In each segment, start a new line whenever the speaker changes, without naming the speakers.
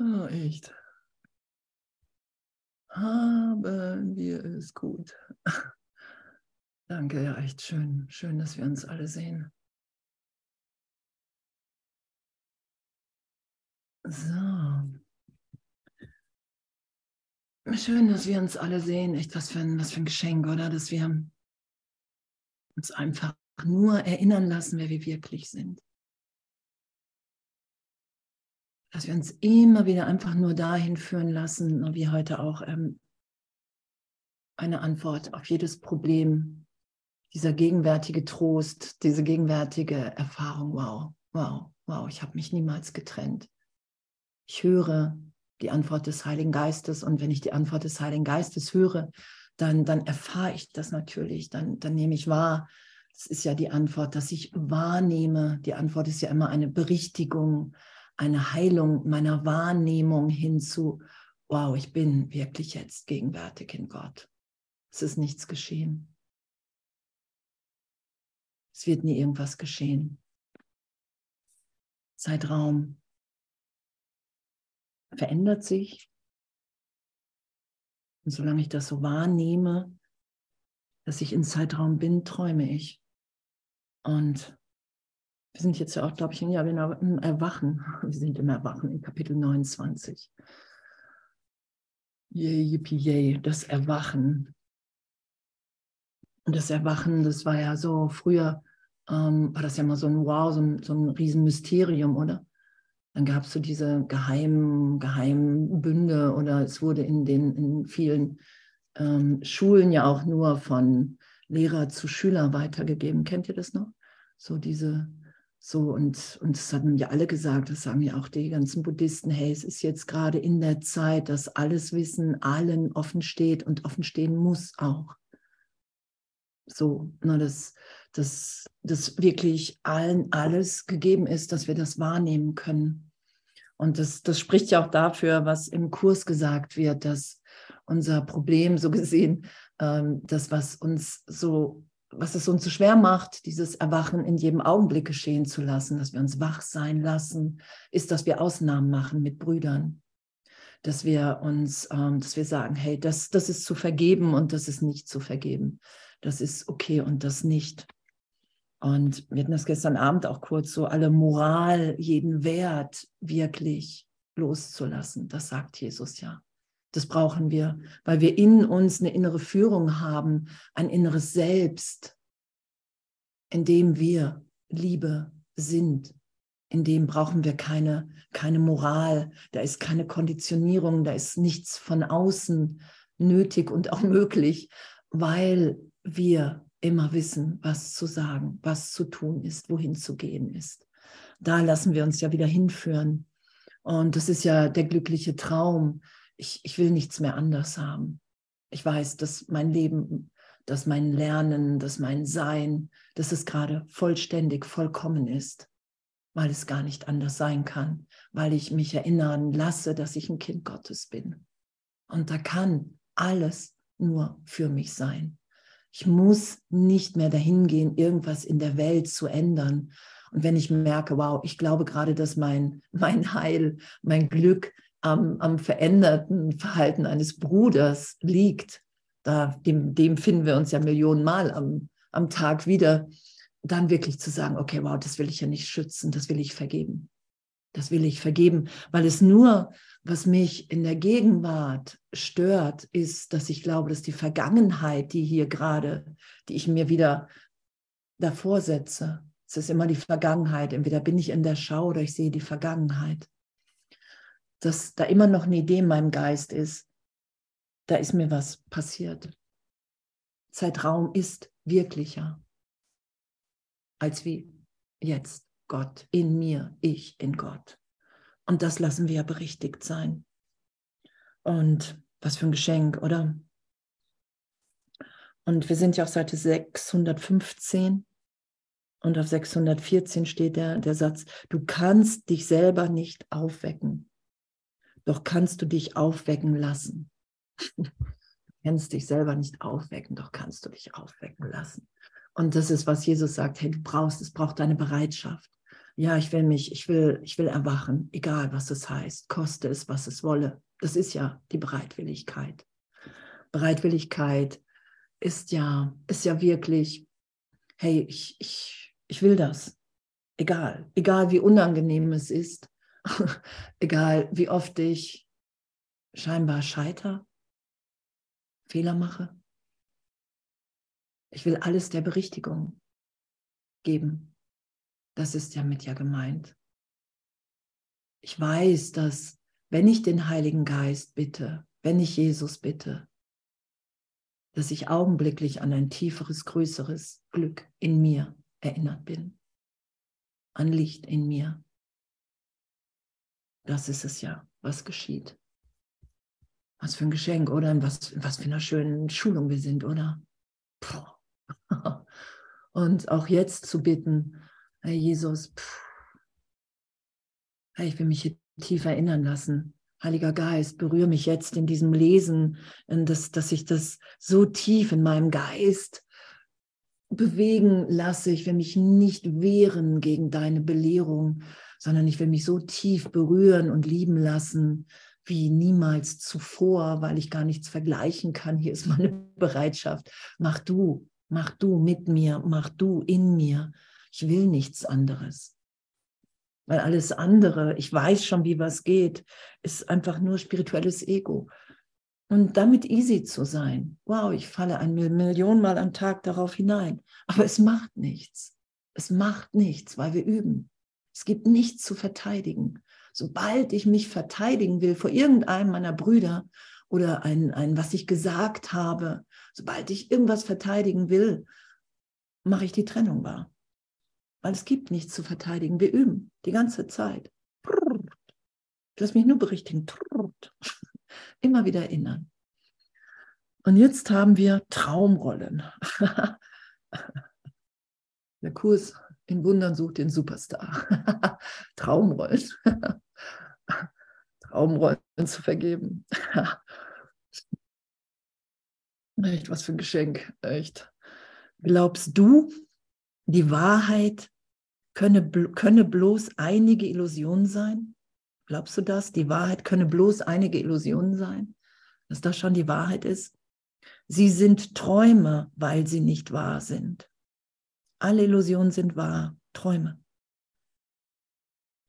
Oh, echt. Haben wir es gut. Danke, ja, echt schön. Schön, dass wir uns alle sehen. So. Schön, dass wir uns alle sehen. Echt was für ein, was für ein Geschenk, oder? Dass wir uns einfach nur erinnern lassen, wer wir wirklich sind. Dass wir uns immer wieder einfach nur dahin führen lassen, wie heute auch ähm, eine Antwort auf jedes Problem, dieser gegenwärtige Trost, diese gegenwärtige Erfahrung. Wow, wow, wow, ich habe mich niemals getrennt. Ich höre die Antwort des Heiligen Geistes und wenn ich die Antwort des Heiligen Geistes höre, dann, dann erfahre ich das natürlich, dann, dann nehme ich wahr, das ist ja die Antwort, dass ich wahrnehme. Die Antwort ist ja immer eine Berichtigung, eine Heilung meiner Wahrnehmung hinzu, wow, ich bin wirklich jetzt gegenwärtig in Gott. Es ist nichts geschehen. Es wird nie irgendwas geschehen. Zeitraum verändert sich. Und solange ich das so wahrnehme, dass ich in Zeitraum bin, träume ich. Und wir sind jetzt ja auch, glaube ich, ja, im Erwachen. Wir sind im Erwachen in Kapitel 29. Yay, yippie, yay, das Erwachen. Und das Erwachen, das war ja so, früher ähm, war das ja mal so ein Wow, so ein, so ein Riesenmysterium, oder? Dann gab es so diese geheimen, geheimen Bünde oder es wurde in den in vielen ähm, Schulen ja auch nur von Lehrer zu Schüler weitergegeben. Kennt ihr das noch? So diese, so und, und das haben ja alle gesagt, das sagen ja auch die ganzen Buddhisten, hey, es ist jetzt gerade in der Zeit, dass alles Wissen allen offen steht und offen stehen muss auch. So, ne, dass, dass, dass wirklich allen alles gegeben ist, dass wir das wahrnehmen können. Und das, das spricht ja auch dafür, was im Kurs gesagt wird, dass unser Problem so gesehen, ähm, das, was uns so was es uns so schwer macht, dieses Erwachen in jedem Augenblick geschehen zu lassen, dass wir uns wach sein lassen, ist, dass wir Ausnahmen machen mit Brüdern. Dass wir uns, ähm, dass wir sagen, hey, das, das ist zu vergeben und das ist nicht zu vergeben. Das ist okay und das nicht. Und wir hatten das gestern Abend auch kurz so, alle Moral, jeden Wert wirklich loszulassen. Das sagt Jesus ja. Das brauchen wir, weil wir in uns eine innere Führung haben, ein inneres Selbst, in dem wir Liebe sind. In dem brauchen wir keine, keine Moral, da ist keine Konditionierung, da ist nichts von außen nötig und auch möglich, weil wir immer wissen, was zu sagen, was zu tun ist, wohin zu gehen ist. Da lassen wir uns ja wieder hinführen. Und das ist ja der glückliche Traum, ich, ich will nichts mehr anders haben. Ich weiß, dass mein Leben, dass mein Lernen, dass mein Sein, dass es gerade vollständig, vollkommen ist, weil es gar nicht anders sein kann, weil ich mich erinnern lasse, dass ich ein Kind Gottes bin. Und da kann alles nur für mich sein. Ich muss nicht mehr dahin gehen, irgendwas in der Welt zu ändern. Und wenn ich merke, wow, ich glaube gerade, dass mein, mein Heil, mein Glück am, am veränderten Verhalten eines Bruders liegt, da, dem, dem finden wir uns ja Millionenmal am, am Tag wieder, dann wirklich zu sagen, okay, wow, das will ich ja nicht schützen, das will ich vergeben. Das will ich vergeben, weil es nur, was mich in der Gegenwart stört, ist, dass ich glaube, dass die Vergangenheit, die hier gerade, die ich mir wieder davor setze, es ist immer die Vergangenheit. Entweder bin ich in der Schau oder ich sehe die Vergangenheit dass da immer noch eine Idee in meinem Geist ist, da ist mir was passiert. Zeitraum ist wirklicher als wie jetzt Gott in mir, ich in Gott. Und das lassen wir ja berichtigt sein. Und was für ein Geschenk, oder? Und wir sind ja auf Seite 615 und auf 614 steht der, der Satz, du kannst dich selber nicht aufwecken doch kannst du dich aufwecken lassen. Du kannst dich selber nicht aufwecken, doch kannst du dich aufwecken lassen. Und das ist, was Jesus sagt, hey, du brauchst, es braucht deine Bereitschaft. ja, ich will mich, ich will, ich will erwachen, egal was es heißt, koste es, was es wolle. Das ist ja die Bereitwilligkeit. Bereitwilligkeit ist ja, ist ja wirklich, hey, ich, ich, ich will das. Egal, egal wie unangenehm es ist, egal wie oft ich scheinbar scheiter, Fehler mache. Ich will alles der Berichtigung geben. Das ist ja mit ja gemeint. Ich weiß, dass wenn ich den Heiligen Geist bitte, wenn ich Jesus bitte, dass ich augenblicklich an ein tieferes, größeres Glück in mir erinnert bin, an Licht in mir. Das ist es ja, was geschieht. Was für ein Geschenk, oder? In was, was für einer schönen Schulung wir sind, oder? Und auch jetzt zu bitten, Herr Jesus, Herr, ich will mich hier tief erinnern lassen. Heiliger Geist, berühre mich jetzt in diesem Lesen, dass, dass ich das so tief in meinem Geist bewegen lasse. Ich will mich nicht wehren gegen deine Belehrung, sondern ich will mich so tief berühren und lieben lassen wie niemals zuvor, weil ich gar nichts vergleichen kann. Hier ist meine Bereitschaft. Mach du, mach du mit mir, mach du in mir. Ich will nichts anderes. Weil alles andere, ich weiß schon, wie was geht, ist einfach nur spirituelles Ego. Und damit easy zu sein. Wow, ich falle ein Million Mal am Tag darauf hinein. Aber es macht nichts. Es macht nichts, weil wir üben. Es gibt nichts zu verteidigen. Sobald ich mich verteidigen will vor irgendeinem meiner Brüder oder ein, ein, was ich gesagt habe, sobald ich irgendwas verteidigen will, mache ich die Trennung wahr. Weil es gibt nichts zu verteidigen. Wir üben die ganze Zeit. Ich lasse mich nur berichtigen. Immer wieder erinnern. Und jetzt haben wir Traumrollen. Der Kurs in Wundern sucht den Superstar. Traumrollen. Traumrollen zu vergeben. Echt, was für ein Geschenk. Echt. Glaubst du, die Wahrheit könne, könne bloß einige Illusionen sein? Glaubst du das? Die Wahrheit könne bloß einige Illusionen sein? Dass das schon die Wahrheit ist? Sie sind Träume, weil sie nicht wahr sind. Alle Illusionen sind wahr, Träume.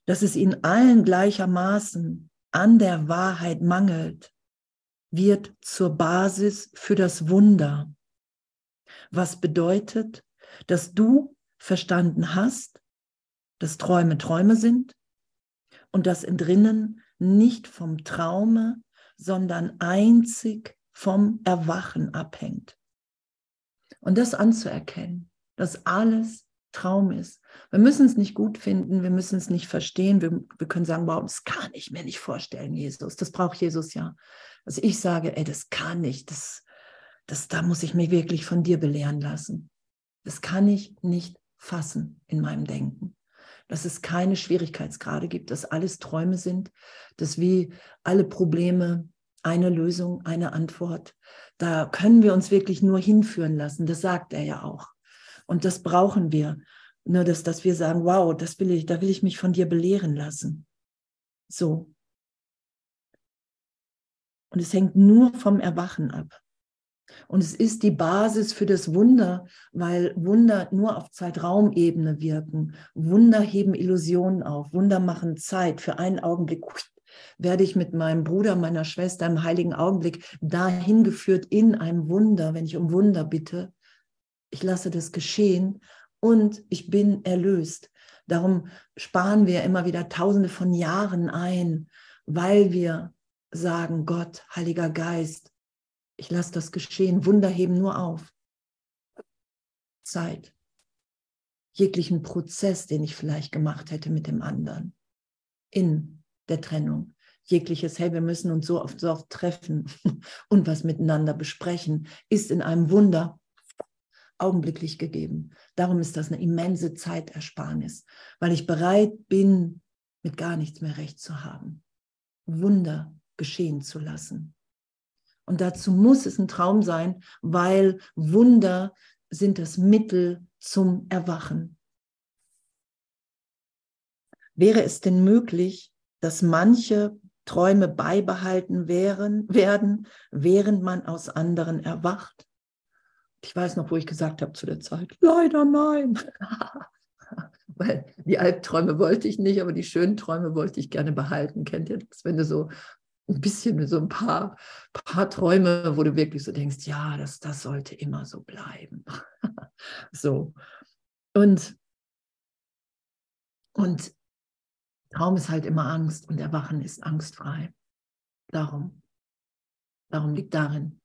Dass es ihnen allen gleichermaßen an der Wahrheit mangelt, wird zur Basis für das Wunder. Was bedeutet, dass du verstanden hast, dass Träume Träume sind und dass in drinnen nicht vom Traume, sondern einzig vom Erwachen abhängt. Und das anzuerkennen, dass alles Traum ist. Wir müssen es nicht gut finden, wir müssen es nicht verstehen, wir, wir können sagen, wow, das kann ich mir nicht vorstellen, Jesus. Das braucht Jesus ja. Also ich sage, ey, das kann ich, das, das, da muss ich mich wirklich von dir belehren lassen. Das kann ich nicht fassen in meinem Denken. Dass es keine Schwierigkeitsgrade gibt, dass alles Träume sind, dass wie alle Probleme eine Lösung, eine Antwort. Da können wir uns wirklich nur hinführen lassen. Das sagt er ja auch. Und das brauchen wir. Nur, dass, dass wir sagen, wow, das will ich, da will ich mich von dir belehren lassen. So. Und es hängt nur vom Erwachen ab. Und es ist die Basis für das Wunder, weil Wunder nur auf Zeitraumebene wirken. Wunder heben Illusionen auf. Wunder machen Zeit. Für einen Augenblick werde ich mit meinem Bruder, meiner Schwester im heiligen Augenblick dahin geführt in einem Wunder, wenn ich um Wunder bitte. Ich lasse das geschehen und ich bin erlöst. Darum sparen wir immer wieder Tausende von Jahren ein, weil wir sagen, Gott, Heiliger Geist, ich lasse das geschehen. Wunder heben nur auf. Zeit. Jeglichen Prozess, den ich vielleicht gemacht hätte mit dem anderen. In der Trennung. Jegliches, hey, wir müssen uns so oft, so oft treffen und was miteinander besprechen, ist in einem Wunder augenblicklich gegeben. Darum ist das eine immense Zeitersparnis, weil ich bereit bin, mit gar nichts mehr recht zu haben. Wunder geschehen zu lassen. Und dazu muss es ein Traum sein, weil Wunder sind das Mittel zum Erwachen. wäre es denn möglich, dass manche Träume beibehalten wären, werden, während man aus anderen erwacht? Ich weiß noch, wo ich gesagt habe zu der Zeit, leider nein. Weil die Albträume wollte ich nicht, aber die schönen Träume wollte ich gerne behalten. Kennt ihr das? Wenn du so ein bisschen so ein paar, paar Träume, wo du wirklich so denkst, ja, das, das sollte immer so bleiben. so. Und, und Traum ist halt immer Angst und Erwachen ist angstfrei. Darum, darum liegt darin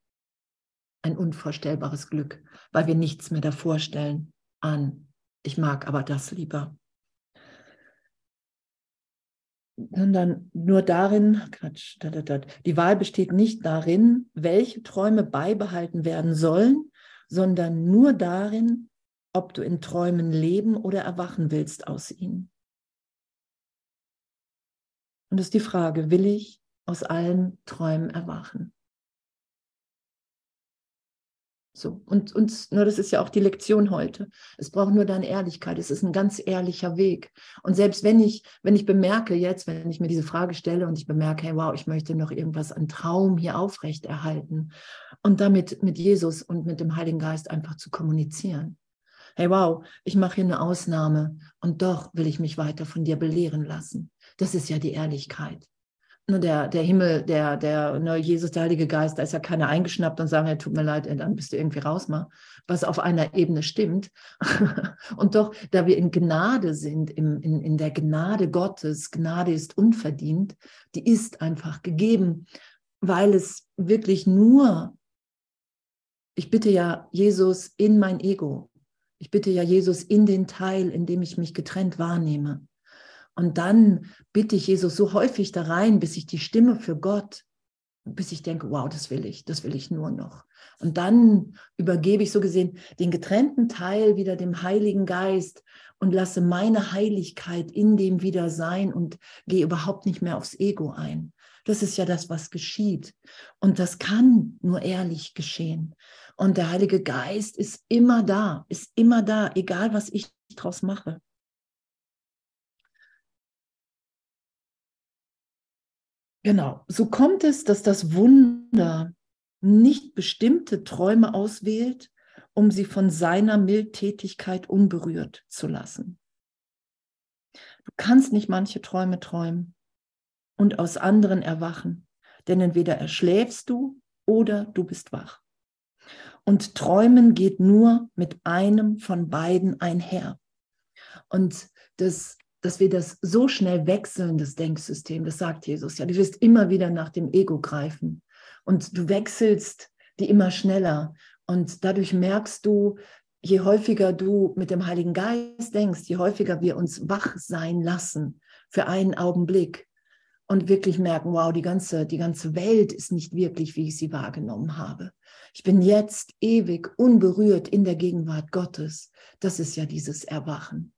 ein unvorstellbares Glück, weil wir nichts mehr davor stellen an, ich mag aber das lieber. Sondern nur darin, Quatsch, die Wahl besteht nicht darin, welche Träume beibehalten werden sollen, sondern nur darin, ob du in Träumen leben oder erwachen willst aus ihnen. Und es ist die Frage, will ich aus allen Träumen erwachen? So, und, und nur das ist ja auch die Lektion heute. Es braucht nur deine Ehrlichkeit. Es ist ein ganz ehrlicher Weg. Und selbst wenn ich, wenn ich bemerke jetzt, wenn ich mir diese Frage stelle und ich bemerke, hey, wow, ich möchte noch irgendwas an Traum hier aufrechterhalten und damit mit Jesus und mit dem Heiligen Geist einfach zu kommunizieren. Hey, wow, ich mache hier eine Ausnahme und doch will ich mich weiter von dir belehren lassen. Das ist ja die Ehrlichkeit. Nur der, der Himmel, der, der ne, Jesus, der Heilige Geist, da ist ja keiner eingeschnappt und sagen, hey, tut mir leid, dann bist du irgendwie raus mal, was auf einer Ebene stimmt. und doch, da wir in Gnade sind, im, in, in der Gnade Gottes, Gnade ist unverdient, die ist einfach gegeben, weil es wirklich nur, ich bitte ja Jesus in mein Ego, ich bitte ja Jesus in den Teil, in dem ich mich getrennt wahrnehme. Und dann bitte ich Jesus so häufig da rein, bis ich die Stimme für Gott, bis ich denke, wow, das will ich, das will ich nur noch. Und dann übergebe ich so gesehen den getrennten Teil wieder dem Heiligen Geist und lasse meine Heiligkeit in dem wieder sein und gehe überhaupt nicht mehr aufs Ego ein. Das ist ja das, was geschieht. Und das kann nur ehrlich geschehen. Und der Heilige Geist ist immer da, ist immer da, egal was ich draus mache. Genau, so kommt es, dass das Wunder nicht bestimmte Träume auswählt, um sie von seiner Mildtätigkeit unberührt zu lassen. Du kannst nicht manche Träume träumen und aus anderen erwachen, denn entweder erschläfst du oder du bist wach. Und Träumen geht nur mit einem von beiden einher. Und das dass wir das so schnell wechseln, das Denksystem, das sagt Jesus ja. Du wirst immer wieder nach dem Ego greifen und du wechselst die immer schneller. Und dadurch merkst du, je häufiger du mit dem Heiligen Geist denkst, je häufiger wir uns wach sein lassen für einen Augenblick und wirklich merken, wow, die ganze, die ganze Welt ist nicht wirklich, wie ich sie wahrgenommen habe. Ich bin jetzt ewig unberührt in der Gegenwart Gottes. Das ist ja dieses Erwachen.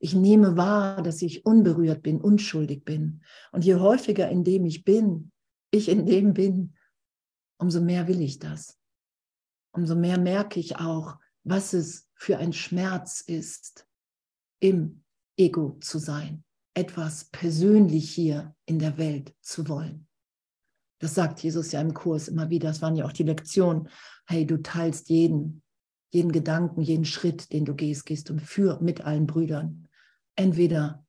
Ich nehme wahr, dass ich unberührt bin, unschuldig bin. Und je häufiger in dem ich bin, ich in dem bin, umso mehr will ich das. Umso mehr merke ich auch, was es für ein Schmerz ist, im Ego zu sein, etwas persönlich hier in der Welt zu wollen. Das sagt Jesus ja im Kurs immer wieder. Das waren ja auch die Lektionen. Hey, du teilst jeden, jeden Gedanken, jeden Schritt, den du gehst, gehst du für mit allen Brüdern entweder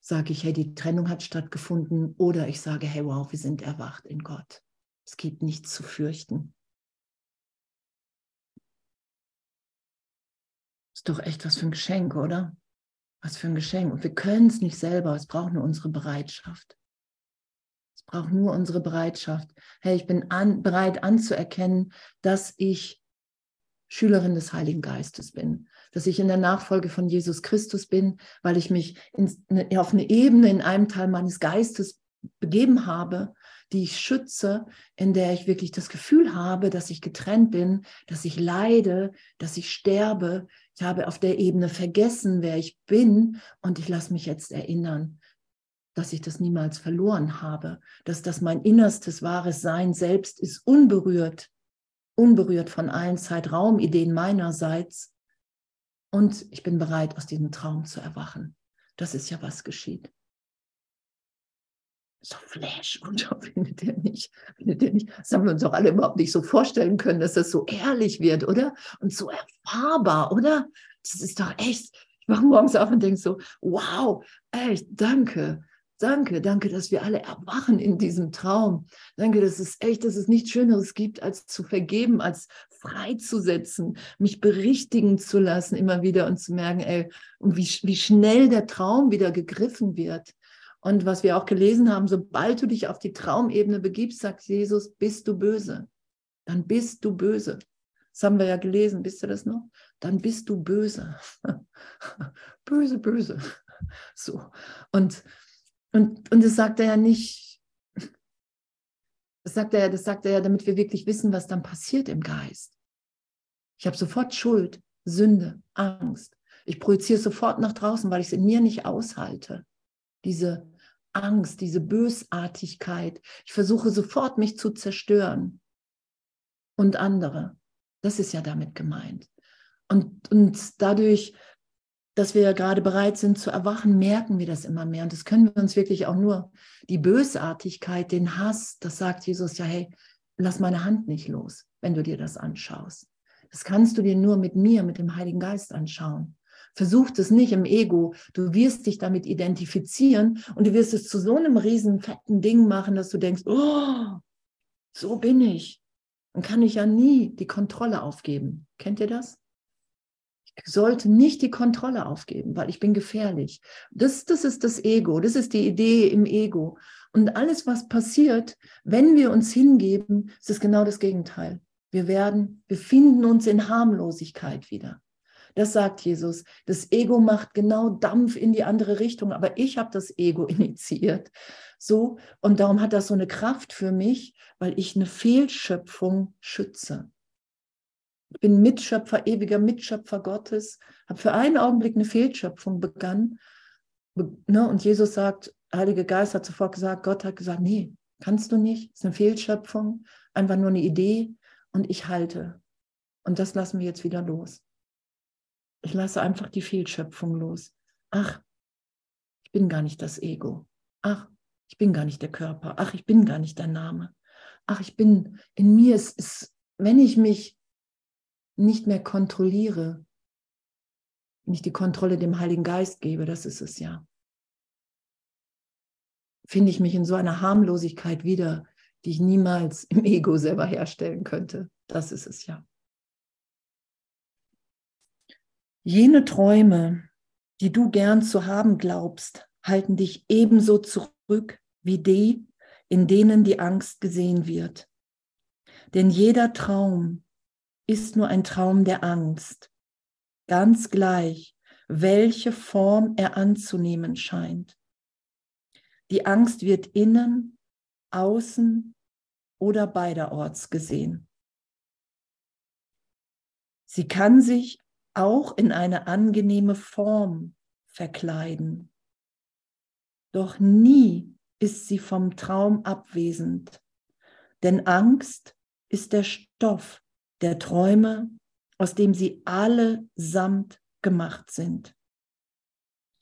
sage ich, hey, die Trennung hat stattgefunden, oder ich sage, hey, wow, wir sind erwacht in Gott. Es gibt nichts zu fürchten. Ist doch echt was für ein Geschenk, oder? Was für ein Geschenk. Und wir können es nicht selber, es braucht nur unsere Bereitschaft. Es braucht nur unsere Bereitschaft. Hey, ich bin an, bereit anzuerkennen, dass ich Schülerin des Heiligen Geistes bin, dass ich in der Nachfolge von Jesus Christus bin, weil ich mich in, auf eine Ebene in einem Teil meines Geistes begeben habe, die ich schütze, in der ich wirklich das Gefühl habe, dass ich getrennt bin, dass ich leide, dass ich sterbe. Ich habe auf der Ebene vergessen, wer ich bin und ich lasse mich jetzt erinnern, dass ich das niemals verloren habe, dass das mein innerstes wahres Sein selbst ist, unberührt unberührt von allen Zeitraumideen meinerseits. Und ich bin bereit, aus diesem Traum zu erwachen. Das ist ja, was geschieht. So Flash und findet ihr nicht, findet ihr nicht. Das haben wir uns auch alle überhaupt nicht so vorstellen können, dass das so ehrlich wird, oder? Und so erfahrbar, oder? Das ist doch echt. Ich wache morgens auf und denke so, wow, echt, danke. Danke, danke, dass wir alle erwachen in diesem Traum. Danke, dass es echt, dass es nichts Schöneres gibt, als zu vergeben, als freizusetzen, mich berichtigen zu lassen immer wieder und zu merken, ey, wie, wie schnell der Traum wieder gegriffen wird. Und was wir auch gelesen haben, sobald du dich auf die Traumebene begibst, sagt Jesus, bist du böse. Dann bist du böse. Das haben wir ja gelesen, wisst ihr das noch? Dann bist du böse. böse, böse. So. Und und, und das sagt er ja nicht, das sagt er ja, das sagt er ja, damit wir wirklich wissen, was dann passiert im Geist. Ich habe sofort Schuld, Sünde, Angst. Ich projiziere sofort nach draußen, weil ich es in mir nicht aushalte. Diese Angst, diese Bösartigkeit. Ich versuche sofort, mich zu zerstören. Und andere. Das ist ja damit gemeint. Und, und dadurch dass wir gerade bereit sind zu erwachen, merken wir das immer mehr. Und das können wir uns wirklich auch nur, die Bösartigkeit, den Hass, das sagt Jesus ja, hey, lass meine Hand nicht los, wenn du dir das anschaust. Das kannst du dir nur mit mir, mit dem Heiligen Geist anschauen. Versuch es nicht im Ego. Du wirst dich damit identifizieren und du wirst es zu so einem riesen fetten Ding machen, dass du denkst, oh, so bin ich. Dann kann ich ja nie die Kontrolle aufgeben. Kennt ihr das? Sollte nicht die Kontrolle aufgeben, weil ich bin gefährlich. Das, das ist das Ego, das ist die Idee im Ego. Und alles, was passiert, wenn wir uns hingeben, ist es genau das Gegenteil. Wir werden, wir finden uns in Harmlosigkeit wieder. Das sagt Jesus. Das Ego macht genau Dampf in die andere Richtung, aber ich habe das Ego initiiert. So, und darum hat das so eine Kraft für mich, weil ich eine Fehlschöpfung schütze. Bin Mitschöpfer, ewiger Mitschöpfer Gottes, habe für einen Augenblick eine Fehlschöpfung begangen. Ne? Und Jesus sagt, Heilige Geist hat sofort gesagt, Gott hat gesagt, nee, kannst du nicht, ist eine Fehlschöpfung, einfach nur eine Idee und ich halte. Und das lassen wir jetzt wieder los. Ich lasse einfach die Fehlschöpfung los. Ach, ich bin gar nicht das Ego. Ach, ich bin gar nicht der Körper. Ach, ich bin gar nicht der Name. Ach, ich bin, in mir ist, ist wenn ich mich nicht mehr kontrolliere, wenn ich die Kontrolle dem Heiligen Geist gebe, das ist es ja, finde ich mich in so einer Harmlosigkeit wieder, die ich niemals im Ego selber herstellen könnte. Das ist es ja. Jene Träume, die du gern zu haben glaubst, halten dich ebenso zurück wie die, in denen die Angst gesehen wird. Denn jeder Traum, ist nur ein Traum der Angst, ganz gleich, welche Form er anzunehmen scheint. Die Angst wird innen, außen oder beiderorts gesehen. Sie kann sich auch in eine angenehme Form verkleiden. Doch nie ist sie vom Traum abwesend, denn Angst ist der Stoff, der Träume, aus dem sie allesamt gemacht sind.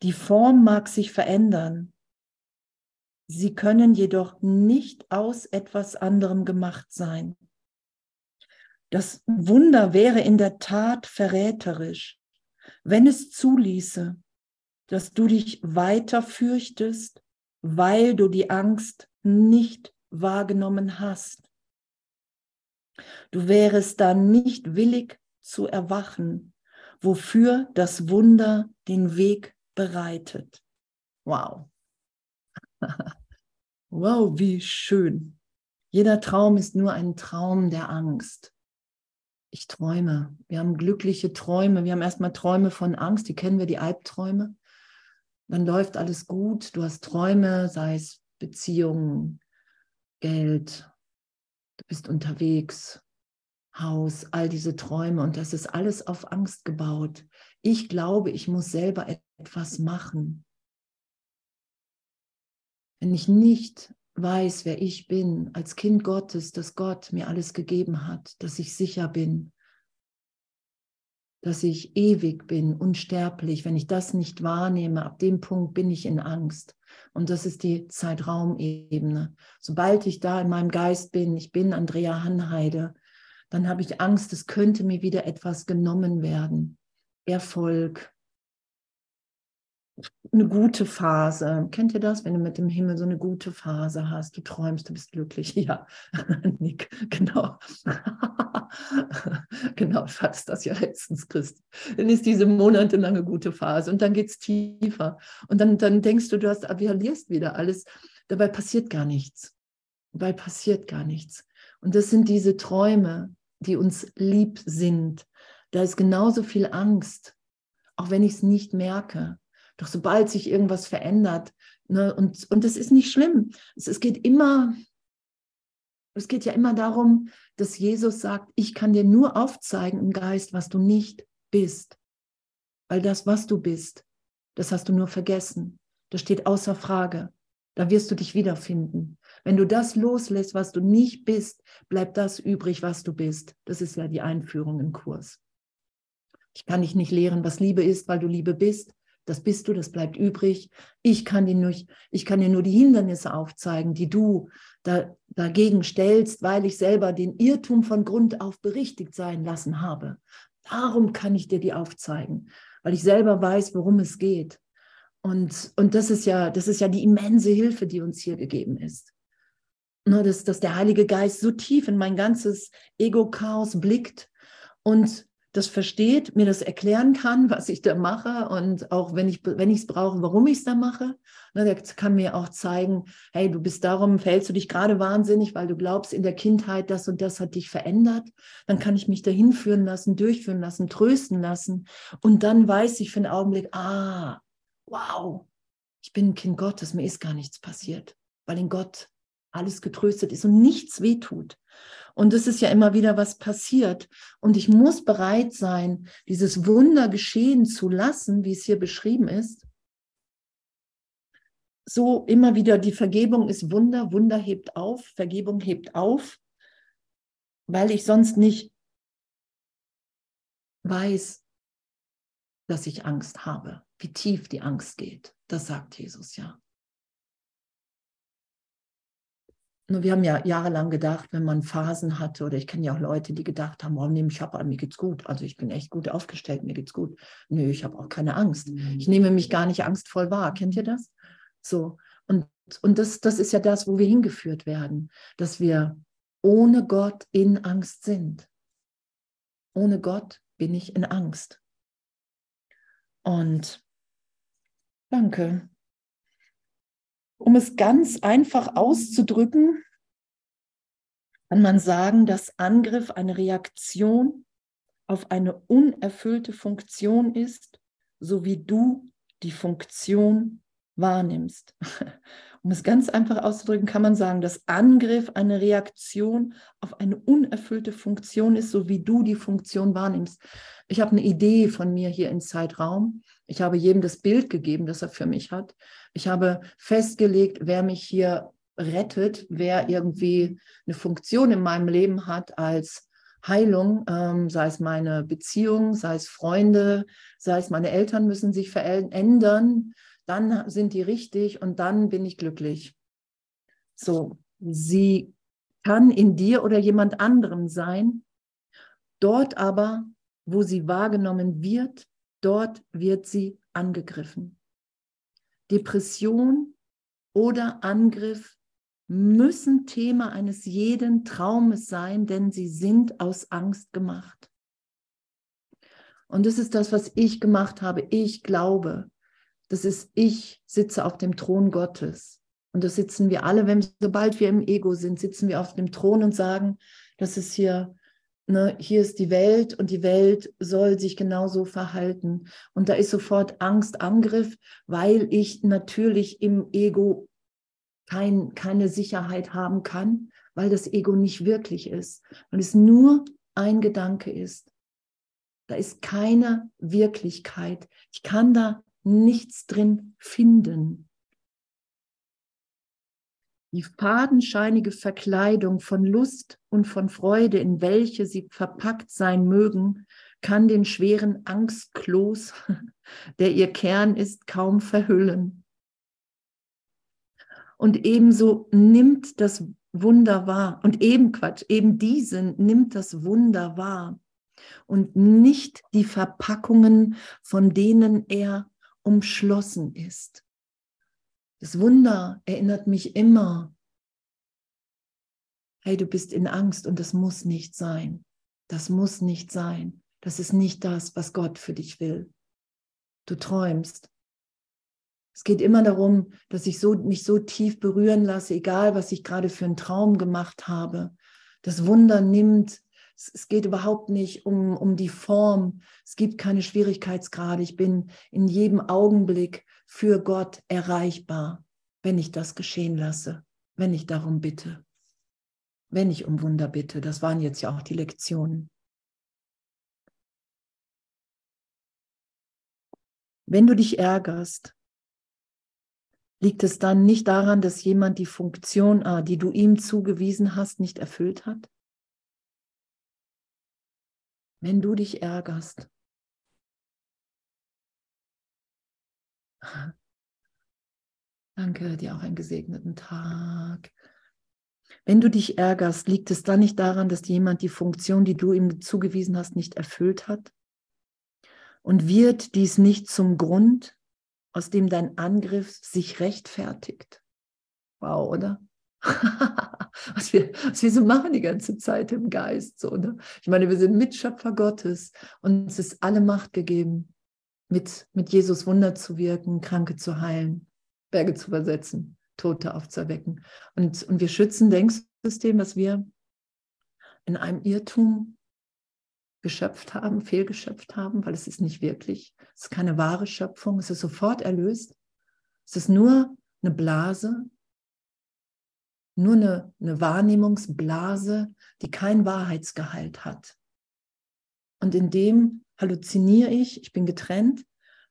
Die Form mag sich verändern, sie können jedoch nicht aus etwas anderem gemacht sein. Das Wunder wäre in der Tat verräterisch, wenn es zuließe, dass du dich weiter fürchtest, weil du die Angst nicht wahrgenommen hast. Du wärest dann nicht willig zu erwachen, wofür das Wunder den Weg bereitet. Wow. wow, wie schön. Jeder Traum ist nur ein Traum der Angst. Ich träume. Wir haben glückliche Träume. Wir haben erstmal Träume von Angst, die kennen wir, die Albträume. Dann läuft alles gut. Du hast Träume, sei es Beziehungen, Geld, du bist unterwegs, Haus, all diese Träume und das ist alles auf Angst gebaut. Ich glaube, ich muss selber etwas machen. Wenn ich nicht weiß, wer ich bin, als Kind Gottes, dass Gott mir alles gegeben hat, dass ich sicher bin, dass ich ewig bin, unsterblich. Wenn ich das nicht wahrnehme, ab dem Punkt bin ich in Angst. Und das ist die Zeitraumebene. Sobald ich da in meinem Geist bin, ich bin Andrea Hanheide, dann habe ich Angst, es könnte mir wieder etwas genommen werden. Erfolg, eine gute Phase. Kennt ihr das, wenn du mit dem Himmel so eine gute Phase hast? Du träumst, du bist glücklich. Ja, Nick, genau. genau, du hattest das ja letztens, Christ. Dann ist diese monatelange gute Phase und dann geht es tiefer. Und dann, dann denkst du, du hast, verlierst wieder alles. Dabei passiert gar nichts. Dabei passiert gar nichts. Und das sind diese Träume, die uns lieb sind. Da ist genauso viel Angst, auch wenn ich es nicht merke. Doch sobald sich irgendwas verändert, ne, und, und das ist nicht schlimm, es, es geht immer, es geht ja immer darum, dass Jesus sagt, ich kann dir nur aufzeigen im Geist, was du nicht bist. Weil das, was du bist, das hast du nur vergessen. Das steht außer Frage. Da wirst du dich wiederfinden. Wenn du das loslässt, was du nicht bist, bleibt das übrig, was du bist. Das ist ja die Einführung im Kurs. Ich kann dich nicht lehren, was Liebe ist, weil du Liebe bist. Das bist du, das bleibt übrig. Ich kann dir nur, ich kann dir nur die Hindernisse aufzeigen, die du da, dagegen stellst, weil ich selber den Irrtum von Grund auf berichtigt sein lassen habe. Darum kann ich dir die aufzeigen, weil ich selber weiß, worum es geht. Und, und das, ist ja, das ist ja die immense Hilfe, die uns hier gegeben ist. Nur, dass, dass der Heilige Geist so tief in mein ganzes Ego-Chaos blickt und das versteht, mir das erklären kann, was ich da mache und auch wenn ich wenn ich es brauche, warum ich es da mache. Ne, der kann mir auch zeigen, hey, du bist darum, fällst du dich gerade wahnsinnig, weil du glaubst, in der Kindheit das und das hat dich verändert. Dann kann ich mich dahin führen lassen, durchführen lassen, trösten lassen und dann weiß ich für einen Augenblick, ah, wow, ich bin ein Kind Gottes, mir ist gar nichts passiert, weil in Gott alles getröstet ist und nichts wehtut. Und es ist ja immer wieder was passiert. Und ich muss bereit sein, dieses Wunder geschehen zu lassen, wie es hier beschrieben ist. So immer wieder, die Vergebung ist Wunder, Wunder hebt auf, Vergebung hebt auf, weil ich sonst nicht weiß, dass ich Angst habe, wie tief die Angst geht. Das sagt Jesus ja. Nur wir haben ja jahrelang gedacht, wenn man Phasen hatte, oder ich kenne ja auch Leute, die gedacht haben, oh nee, ich habe, mir geht's gut. Also ich bin echt gut aufgestellt, mir geht's gut. Nö, ich habe auch keine Angst. Ich mhm. nehme mich gar nicht angstvoll wahr. Kennt ihr das? So. Und, und das, das ist ja das, wo wir hingeführt werden, dass wir ohne Gott in Angst sind. Ohne Gott bin ich in Angst. Und danke. Um es ganz einfach auszudrücken, kann man sagen, dass Angriff eine Reaktion auf eine unerfüllte Funktion ist, so wie du die Funktion wahrnimmst. Um es ganz einfach auszudrücken, kann man sagen, dass Angriff eine Reaktion auf eine unerfüllte Funktion ist, so wie du die Funktion wahrnimmst. Ich habe eine Idee von mir hier im Zeitraum. Ich habe jedem das Bild gegeben, das er für mich hat. Ich habe festgelegt, wer mich hier rettet, wer irgendwie eine Funktion in meinem Leben hat als Heilung, ähm, sei es meine Beziehung, sei es Freunde, sei es meine Eltern müssen sich verändern, dann sind die richtig und dann bin ich glücklich. So, sie kann in dir oder jemand anderem sein. Dort aber, wo sie wahrgenommen wird, dort wird sie angegriffen. Depression oder Angriff müssen Thema eines jeden Traumes sein, denn sie sind aus Angst gemacht. Und das ist das, was ich gemacht habe. Ich glaube, das ist, ich sitze auf dem Thron Gottes. Und das sitzen wir alle, wenn, sobald wir im Ego sind, sitzen wir auf dem Thron und sagen, das ist hier, ne, hier ist die Welt und die Welt soll sich genauso verhalten. Und da ist sofort Angst, Angriff, weil ich natürlich im Ego kein, keine Sicherheit haben kann, weil das Ego nicht wirklich ist, weil es nur ein Gedanke ist. Da ist keine Wirklichkeit. Ich kann da nichts drin finden. Die fadenscheinige Verkleidung von Lust und von Freude, in welche sie verpackt sein mögen, kann den schweren Angstkloß, der ihr Kern ist, kaum verhüllen. Und ebenso nimmt das Wunder wahr. Und eben Quatsch, eben diesen nimmt das Wunder wahr. Und nicht die Verpackungen, von denen er umschlossen ist. Das Wunder erinnert mich immer, hey, du bist in Angst und das muss nicht sein. Das muss nicht sein. Das ist nicht das, was Gott für dich will. Du träumst. Es geht immer darum, dass ich so, mich so tief berühren lasse, egal was ich gerade für einen Traum gemacht habe. Das Wunder nimmt, es geht überhaupt nicht um, um die Form. Es gibt keine Schwierigkeitsgrade. Ich bin in jedem Augenblick für Gott erreichbar, wenn ich das geschehen lasse, wenn ich darum bitte, wenn ich um Wunder bitte. Das waren jetzt ja auch die Lektionen. Wenn du dich ärgerst, liegt es dann nicht daran, dass jemand die Funktion, ah, die du ihm zugewiesen hast, nicht erfüllt hat? Wenn du dich ärgerst, Danke, dir auch einen gesegneten Tag. Wenn du dich ärgerst, liegt es dann nicht daran, dass jemand die Funktion, die du ihm zugewiesen hast, nicht erfüllt hat? Und wird dies nicht zum Grund, aus dem dein Angriff sich rechtfertigt? Wow, oder? was, wir, was wir so machen die ganze Zeit im Geist. So, ne? Ich meine, wir sind Mitschöpfer Gottes und es ist alle Macht gegeben, mit, mit Jesus Wunder zu wirken, Kranke zu heilen, Berge zu übersetzen, Tote aufzuerwecken. Und, und wir schützen Denksystem, was wir in einem Irrtum geschöpft haben, fehlgeschöpft haben, weil es ist nicht wirklich, es ist keine wahre Schöpfung, es ist sofort erlöst. Es ist nur eine Blase, nur eine, eine Wahrnehmungsblase, die kein Wahrheitsgehalt hat. Und in dem halluziniere ich, ich bin getrennt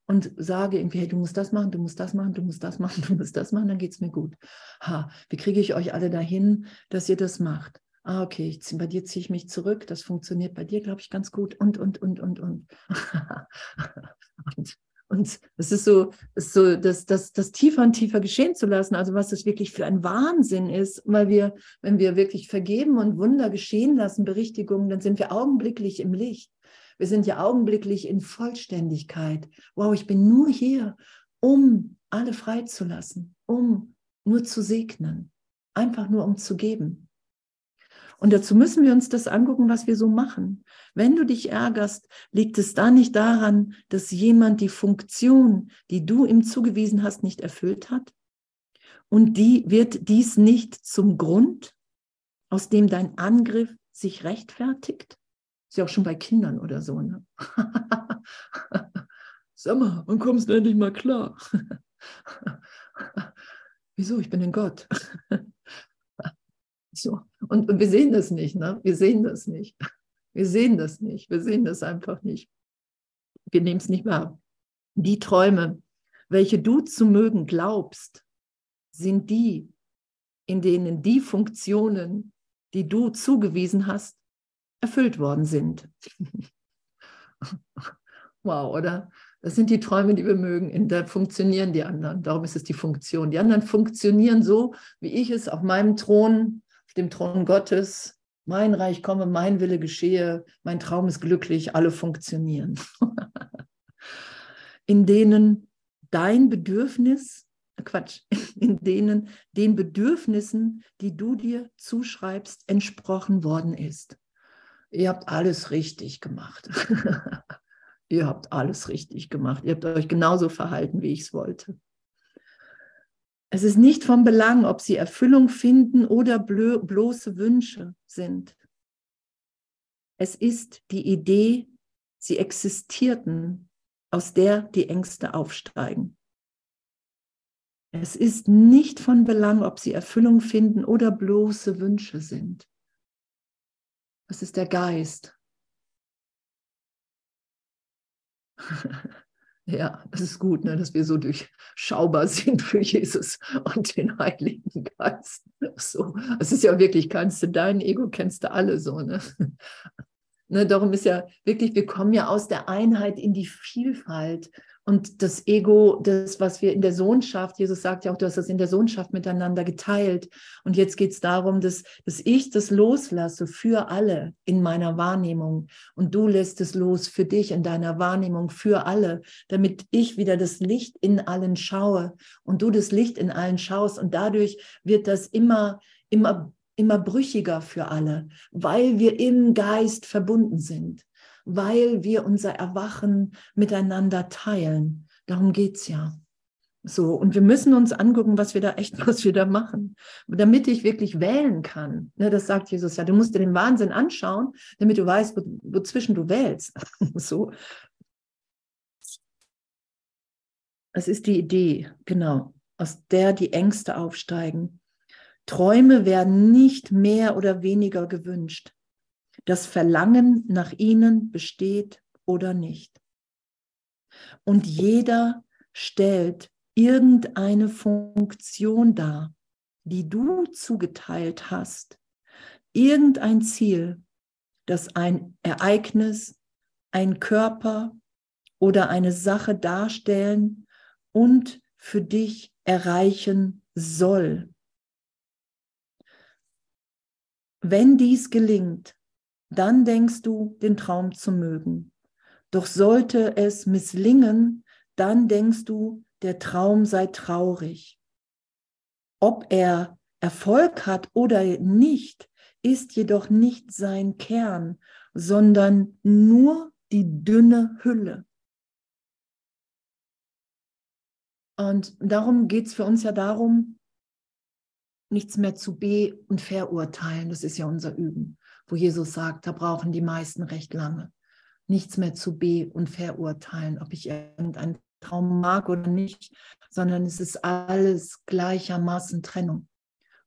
und sage irgendwie, hey, du musst das machen, du musst das machen, du musst das machen, du musst das machen, dann geht es mir gut. Ha, wie kriege ich euch alle dahin, dass ihr das macht? Ah, okay, ich, bei dir ziehe ich mich zurück, das funktioniert bei dir, glaube ich, ganz gut und, und, und, und, und. und und es ist so, ist so das, das, das tiefer und tiefer geschehen zu lassen, also was das wirklich für ein Wahnsinn ist, weil wir, wenn wir wirklich vergeben und Wunder geschehen lassen, Berichtigungen, dann sind wir augenblicklich im Licht. Wir sind ja augenblicklich in Vollständigkeit. Wow, ich bin nur hier, um alle freizulassen, um nur zu segnen, einfach nur um zu geben. Und dazu müssen wir uns das angucken, was wir so machen. Wenn du dich ärgerst, liegt es da nicht daran, dass jemand die Funktion, die du ihm zugewiesen hast, nicht erfüllt hat? Und die wird dies nicht zum Grund, aus dem dein Angriff sich rechtfertigt? Ist ja auch schon bei Kindern oder so. Ne? Sag mal, wann kommst du endlich mal klar? Wieso? Ich bin in Gott. so. Und, und wir sehen das nicht, ne? Wir sehen das nicht. Wir sehen das nicht. Wir sehen das einfach nicht. Wir nehmen es nicht wahr. Die Träume, welche du zu mögen glaubst, sind die, in denen die Funktionen, die du zugewiesen hast, erfüllt worden sind. wow, oder? Das sind die Träume, die wir mögen. Der funktionieren die anderen. Darum ist es die Funktion. Die anderen funktionieren so, wie ich es auf meinem Thron, auf dem Thron Gottes, mein Reich komme, mein Wille geschehe, mein Traum ist glücklich, alle funktionieren. in denen dein Bedürfnis, Quatsch, in denen den Bedürfnissen, die du dir zuschreibst, entsprochen worden ist ihr habt alles richtig gemacht. ihr habt alles richtig gemacht. Ihr habt euch genauso verhalten, wie ich es wollte. Es ist nicht von Belang, ob sie Erfüllung finden oder bloße Wünsche sind. Es ist die Idee, sie existierten, aus der die Ängste aufsteigen. Es ist nicht von Belang, ob sie Erfüllung finden oder bloße Wünsche sind. Was ist der Geist? ja, das ist gut, ne, dass wir so durchschaubar sind für Jesus und den Heiligen Geist. So, es ist ja wirklich, kannst du dein Ego, kennst du alle so. Ne? Ne, darum ist ja wirklich, wir kommen ja aus der Einheit in die Vielfalt. Und das Ego, das, was wir in der Sohnschaft, Jesus sagt ja auch, du hast das in der Sohnschaft miteinander geteilt. Und jetzt geht es darum, dass, dass ich das loslasse für alle in meiner Wahrnehmung. Und du lässt es los für dich in deiner Wahrnehmung für alle, damit ich wieder das Licht in allen schaue und du das Licht in allen schaust. Und dadurch wird das immer, immer, immer brüchiger für alle, weil wir im Geist verbunden sind weil wir unser Erwachen miteinander teilen. Darum geht es ja. So, und wir müssen uns angucken, was wir da echt, was wir da machen, damit ich wirklich wählen kann. Ne, das sagt Jesus ja. Du musst dir den Wahnsinn anschauen, damit du weißt, wo, wozwischen du wählst. so. Das ist die Idee, genau, aus der die Ängste aufsteigen. Träume werden nicht mehr oder weniger gewünscht das Verlangen nach ihnen besteht oder nicht. Und jeder stellt irgendeine Funktion dar, die du zugeteilt hast, irgendein Ziel, das ein Ereignis, ein Körper oder eine Sache darstellen und für dich erreichen soll. Wenn dies gelingt, dann denkst du, den Traum zu mögen. Doch sollte es misslingen, dann denkst du, der Traum sei traurig. Ob er Erfolg hat oder nicht, ist jedoch nicht sein Kern, sondern nur die dünne Hülle. Und darum geht es für uns ja darum, nichts mehr zu be- und verurteilen. Das ist ja unser Üben wo Jesus sagt, da brauchen die meisten recht lange. Nichts mehr zu be- und verurteilen, ob ich irgendeinen Traum mag oder nicht, sondern es ist alles gleichermaßen Trennung.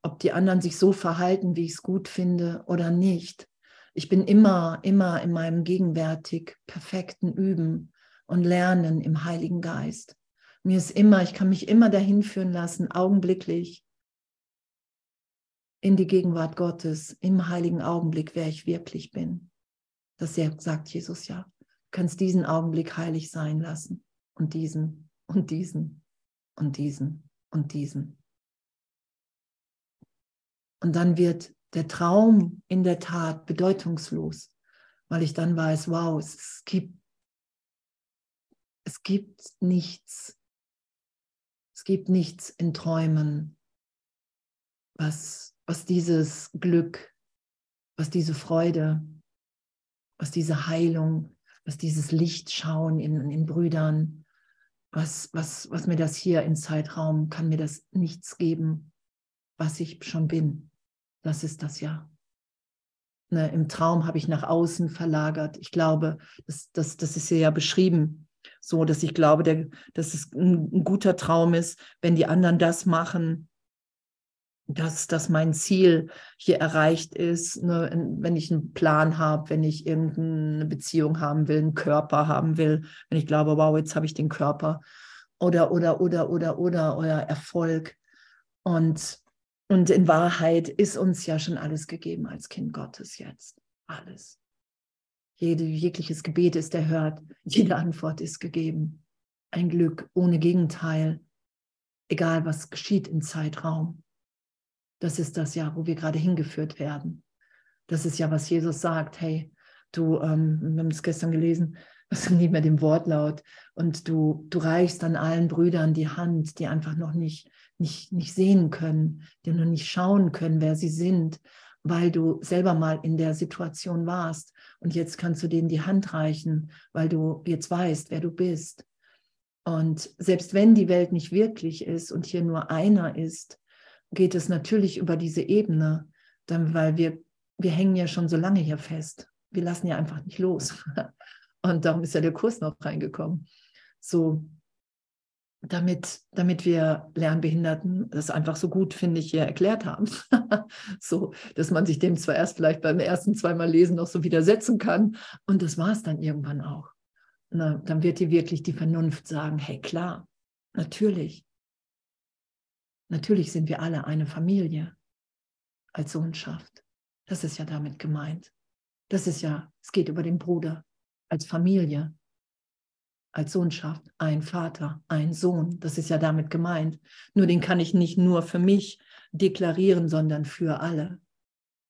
Ob die anderen sich so verhalten, wie ich es gut finde oder nicht. Ich bin immer, immer in meinem gegenwärtig perfekten Üben und Lernen im Heiligen Geist. Mir ist immer, ich kann mich immer dahin führen lassen, augenblicklich, in die Gegenwart Gottes im heiligen Augenblick, wer ich wirklich bin. Das sagt Jesus ja. Du kannst diesen Augenblick heilig sein lassen und diesen und diesen und diesen und diesen. Und dann wird der Traum in der Tat bedeutungslos, weil ich dann weiß, wow, es gibt, es gibt nichts, es gibt nichts in Träumen, was was dieses Glück, was diese Freude, was diese Heilung, was dieses Lichtschauen in, in Brüdern, was, was, was mir das hier im Zeitraum, kann mir das nichts geben, was ich schon bin. Das ist das ja. Ne, Im Traum habe ich nach außen verlagert. Ich glaube, das, das, das ist hier ja beschrieben, so dass ich glaube, der, dass es ein, ein guter Traum ist, wenn die anderen das machen, dass, dass mein Ziel hier erreicht ist, ne, wenn ich einen Plan habe, wenn ich irgendeine Beziehung haben will, einen Körper haben will, wenn ich glaube, wow, jetzt habe ich den Körper oder, oder, oder, oder, oder euer Erfolg. Und, und in Wahrheit ist uns ja schon alles gegeben als Kind Gottes jetzt. Alles. Jede, jegliches Gebet ist erhört, jede Antwort ist gegeben. Ein Glück ohne Gegenteil, egal was geschieht im Zeitraum. Das ist das ja, wo wir gerade hingeführt werden. Das ist ja, was Jesus sagt. Hey, du, ähm, wir haben es gestern gelesen, was nicht mehr dem Wortlaut. Und du, du reichst an allen Brüdern die Hand, die einfach noch nicht, nicht, nicht sehen können, die noch nicht schauen können, wer sie sind, weil du selber mal in der Situation warst. Und jetzt kannst du denen die Hand reichen, weil du jetzt weißt, wer du bist. Und selbst wenn die Welt nicht wirklich ist und hier nur einer ist, geht es natürlich über diese Ebene, dann, weil wir, wir hängen ja schon so lange hier fest. Wir lassen ja einfach nicht los. Und darum ist ja der Kurs noch reingekommen. So, damit, damit wir Lernbehinderten das einfach so gut, finde ich, hier erklärt haben. so, dass man sich dem zwar erst vielleicht beim ersten zweimal Lesen noch so widersetzen kann. Und das war es dann irgendwann auch. Na, dann wird dir wirklich die Vernunft sagen, hey klar, natürlich, Natürlich sind wir alle eine Familie als Sohnschaft. Das ist ja damit gemeint. Das ist ja, es geht über den Bruder als Familie, als Sohnschaft, ein Vater, ein Sohn. Das ist ja damit gemeint. Nur den kann ich nicht nur für mich deklarieren, sondern für alle.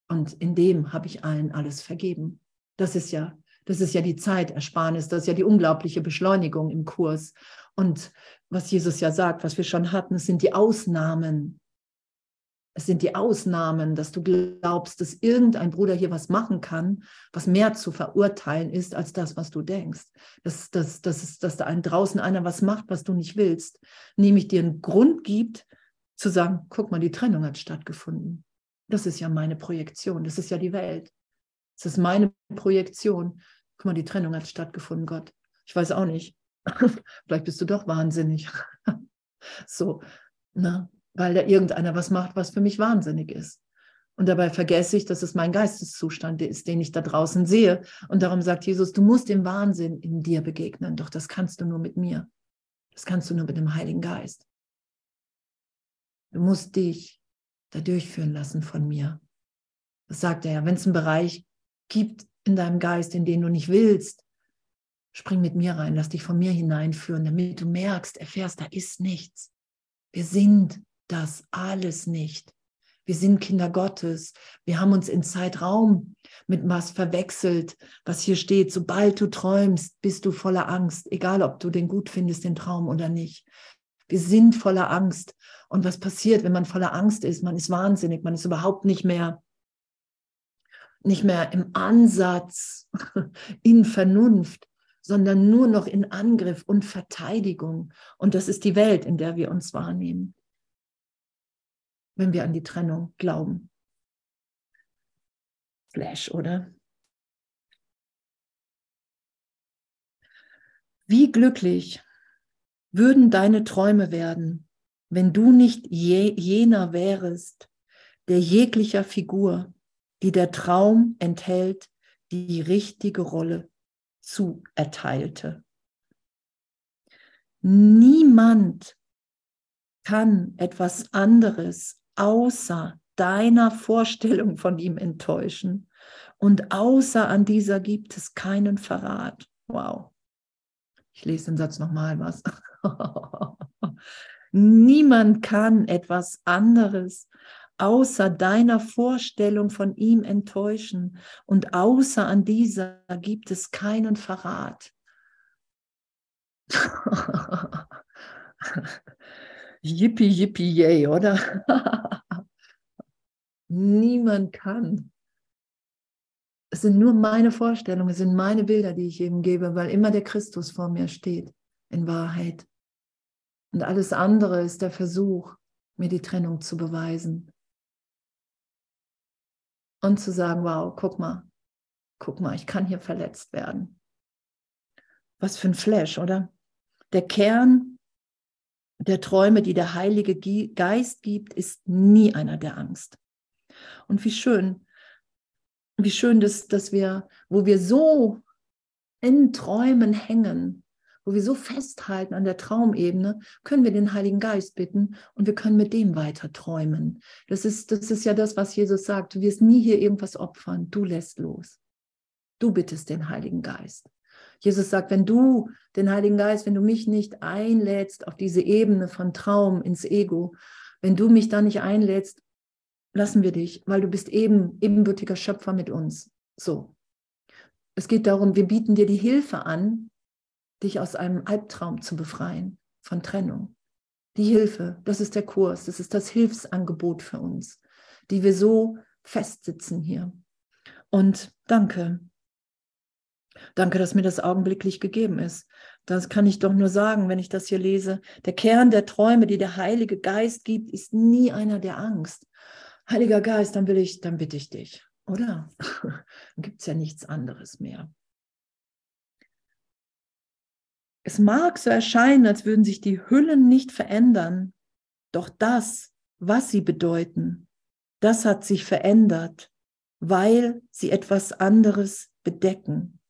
Und in dem habe ich allen alles vergeben. Das ist ja, das ist ja die Zeitersparnis, das ist ja die unglaubliche Beschleunigung im Kurs. Und was Jesus ja sagt, was wir schon hatten, es sind die Ausnahmen. Es sind die Ausnahmen, dass du glaubst, dass irgendein Bruder hier was machen kann, was mehr zu verurteilen ist als das, was du denkst. Dass, dass, dass, dass da draußen einer was macht, was du nicht willst, nämlich dir einen Grund gibt, zu sagen, guck mal, die Trennung hat stattgefunden. Das ist ja meine Projektion, das ist ja die Welt. Das ist meine Projektion. Guck mal, die Trennung hat stattgefunden, Gott. Ich weiß auch nicht. Vielleicht bist du doch wahnsinnig. so, na, weil da irgendeiner was macht, was für mich wahnsinnig ist. Und dabei vergesse ich, dass es mein Geisteszustand ist, den ich da draußen sehe. Und darum sagt Jesus, du musst dem Wahnsinn in dir begegnen. Doch das kannst du nur mit mir. Das kannst du nur mit dem Heiligen Geist. Du musst dich da durchführen lassen von mir. Das sagt er ja. Wenn es einen Bereich gibt in deinem Geist, in den du nicht willst, spring mit mir rein, lass dich von mir hineinführen, damit du merkst, erfährst, da ist nichts. Wir sind das alles nicht. Wir sind Kinder Gottes. Wir haben uns in Zeitraum mit was verwechselt, was hier steht. Sobald du träumst, bist du voller Angst, egal ob du den gut findest, den Traum oder nicht. Wir sind voller Angst. Und was passiert, wenn man voller Angst ist? Man ist wahnsinnig, man ist überhaupt nicht mehr, nicht mehr im Ansatz in Vernunft, sondern nur noch in Angriff und Verteidigung. Und das ist die Welt, in der wir uns wahrnehmen wenn wir an die Trennung glauben. Flash, oder? Wie glücklich würden deine Träume werden, wenn du nicht je, jener wärest, der jeglicher Figur, die der Traum enthält, die richtige Rolle zuerteilte. Niemand kann etwas anderes außer deiner Vorstellung von ihm enttäuschen. Und außer an dieser gibt es keinen Verrat. Wow. Ich lese den Satz nochmal was. Niemand kann etwas anderes außer deiner Vorstellung von ihm enttäuschen. Und außer an dieser gibt es keinen Verrat. Yippie, yippie, yay, oder? Niemand kann. Es sind nur meine Vorstellungen, es sind meine Bilder, die ich ihm gebe, weil immer der Christus vor mir steht, in Wahrheit. Und alles andere ist der Versuch, mir die Trennung zu beweisen. Und zu sagen, wow, guck mal, guck mal, ich kann hier verletzt werden. Was für ein Flash, oder? Der Kern der Träume, die der Heilige Geist gibt, ist nie einer der Angst. Und wie schön, wie schön, dass, dass wir, wo wir so in Träumen hängen, wo wir so festhalten an der Traumebene, können wir den Heiligen Geist bitten und wir können mit dem weiter träumen. Das ist, das ist ja das, was Jesus sagt. Du wirst nie hier irgendwas opfern. Du lässt los. Du bittest den Heiligen Geist. Jesus sagt, wenn du den Heiligen Geist, wenn du mich nicht einlädst auf diese Ebene von Traum ins Ego, wenn du mich da nicht einlädst, lassen wir dich, weil du bist eben ebenbürtiger Schöpfer mit uns. So. Es geht darum, wir bieten dir die Hilfe an, dich aus einem Albtraum zu befreien, von Trennung. Die Hilfe, das ist der Kurs, das ist das Hilfsangebot für uns, die wir so festsitzen hier. Und danke, Danke, dass mir das augenblicklich gegeben ist. Das kann ich doch nur sagen, wenn ich das hier lese. Der Kern der Träume, die der Heilige Geist gibt, ist nie einer der Angst. Heiliger Geist, dann will ich, dann bitte ich dich, oder? Dann gibt es ja nichts anderes mehr. Es mag so erscheinen, als würden sich die Hüllen nicht verändern, doch das, was sie bedeuten, das hat sich verändert, weil sie etwas anderes bedecken.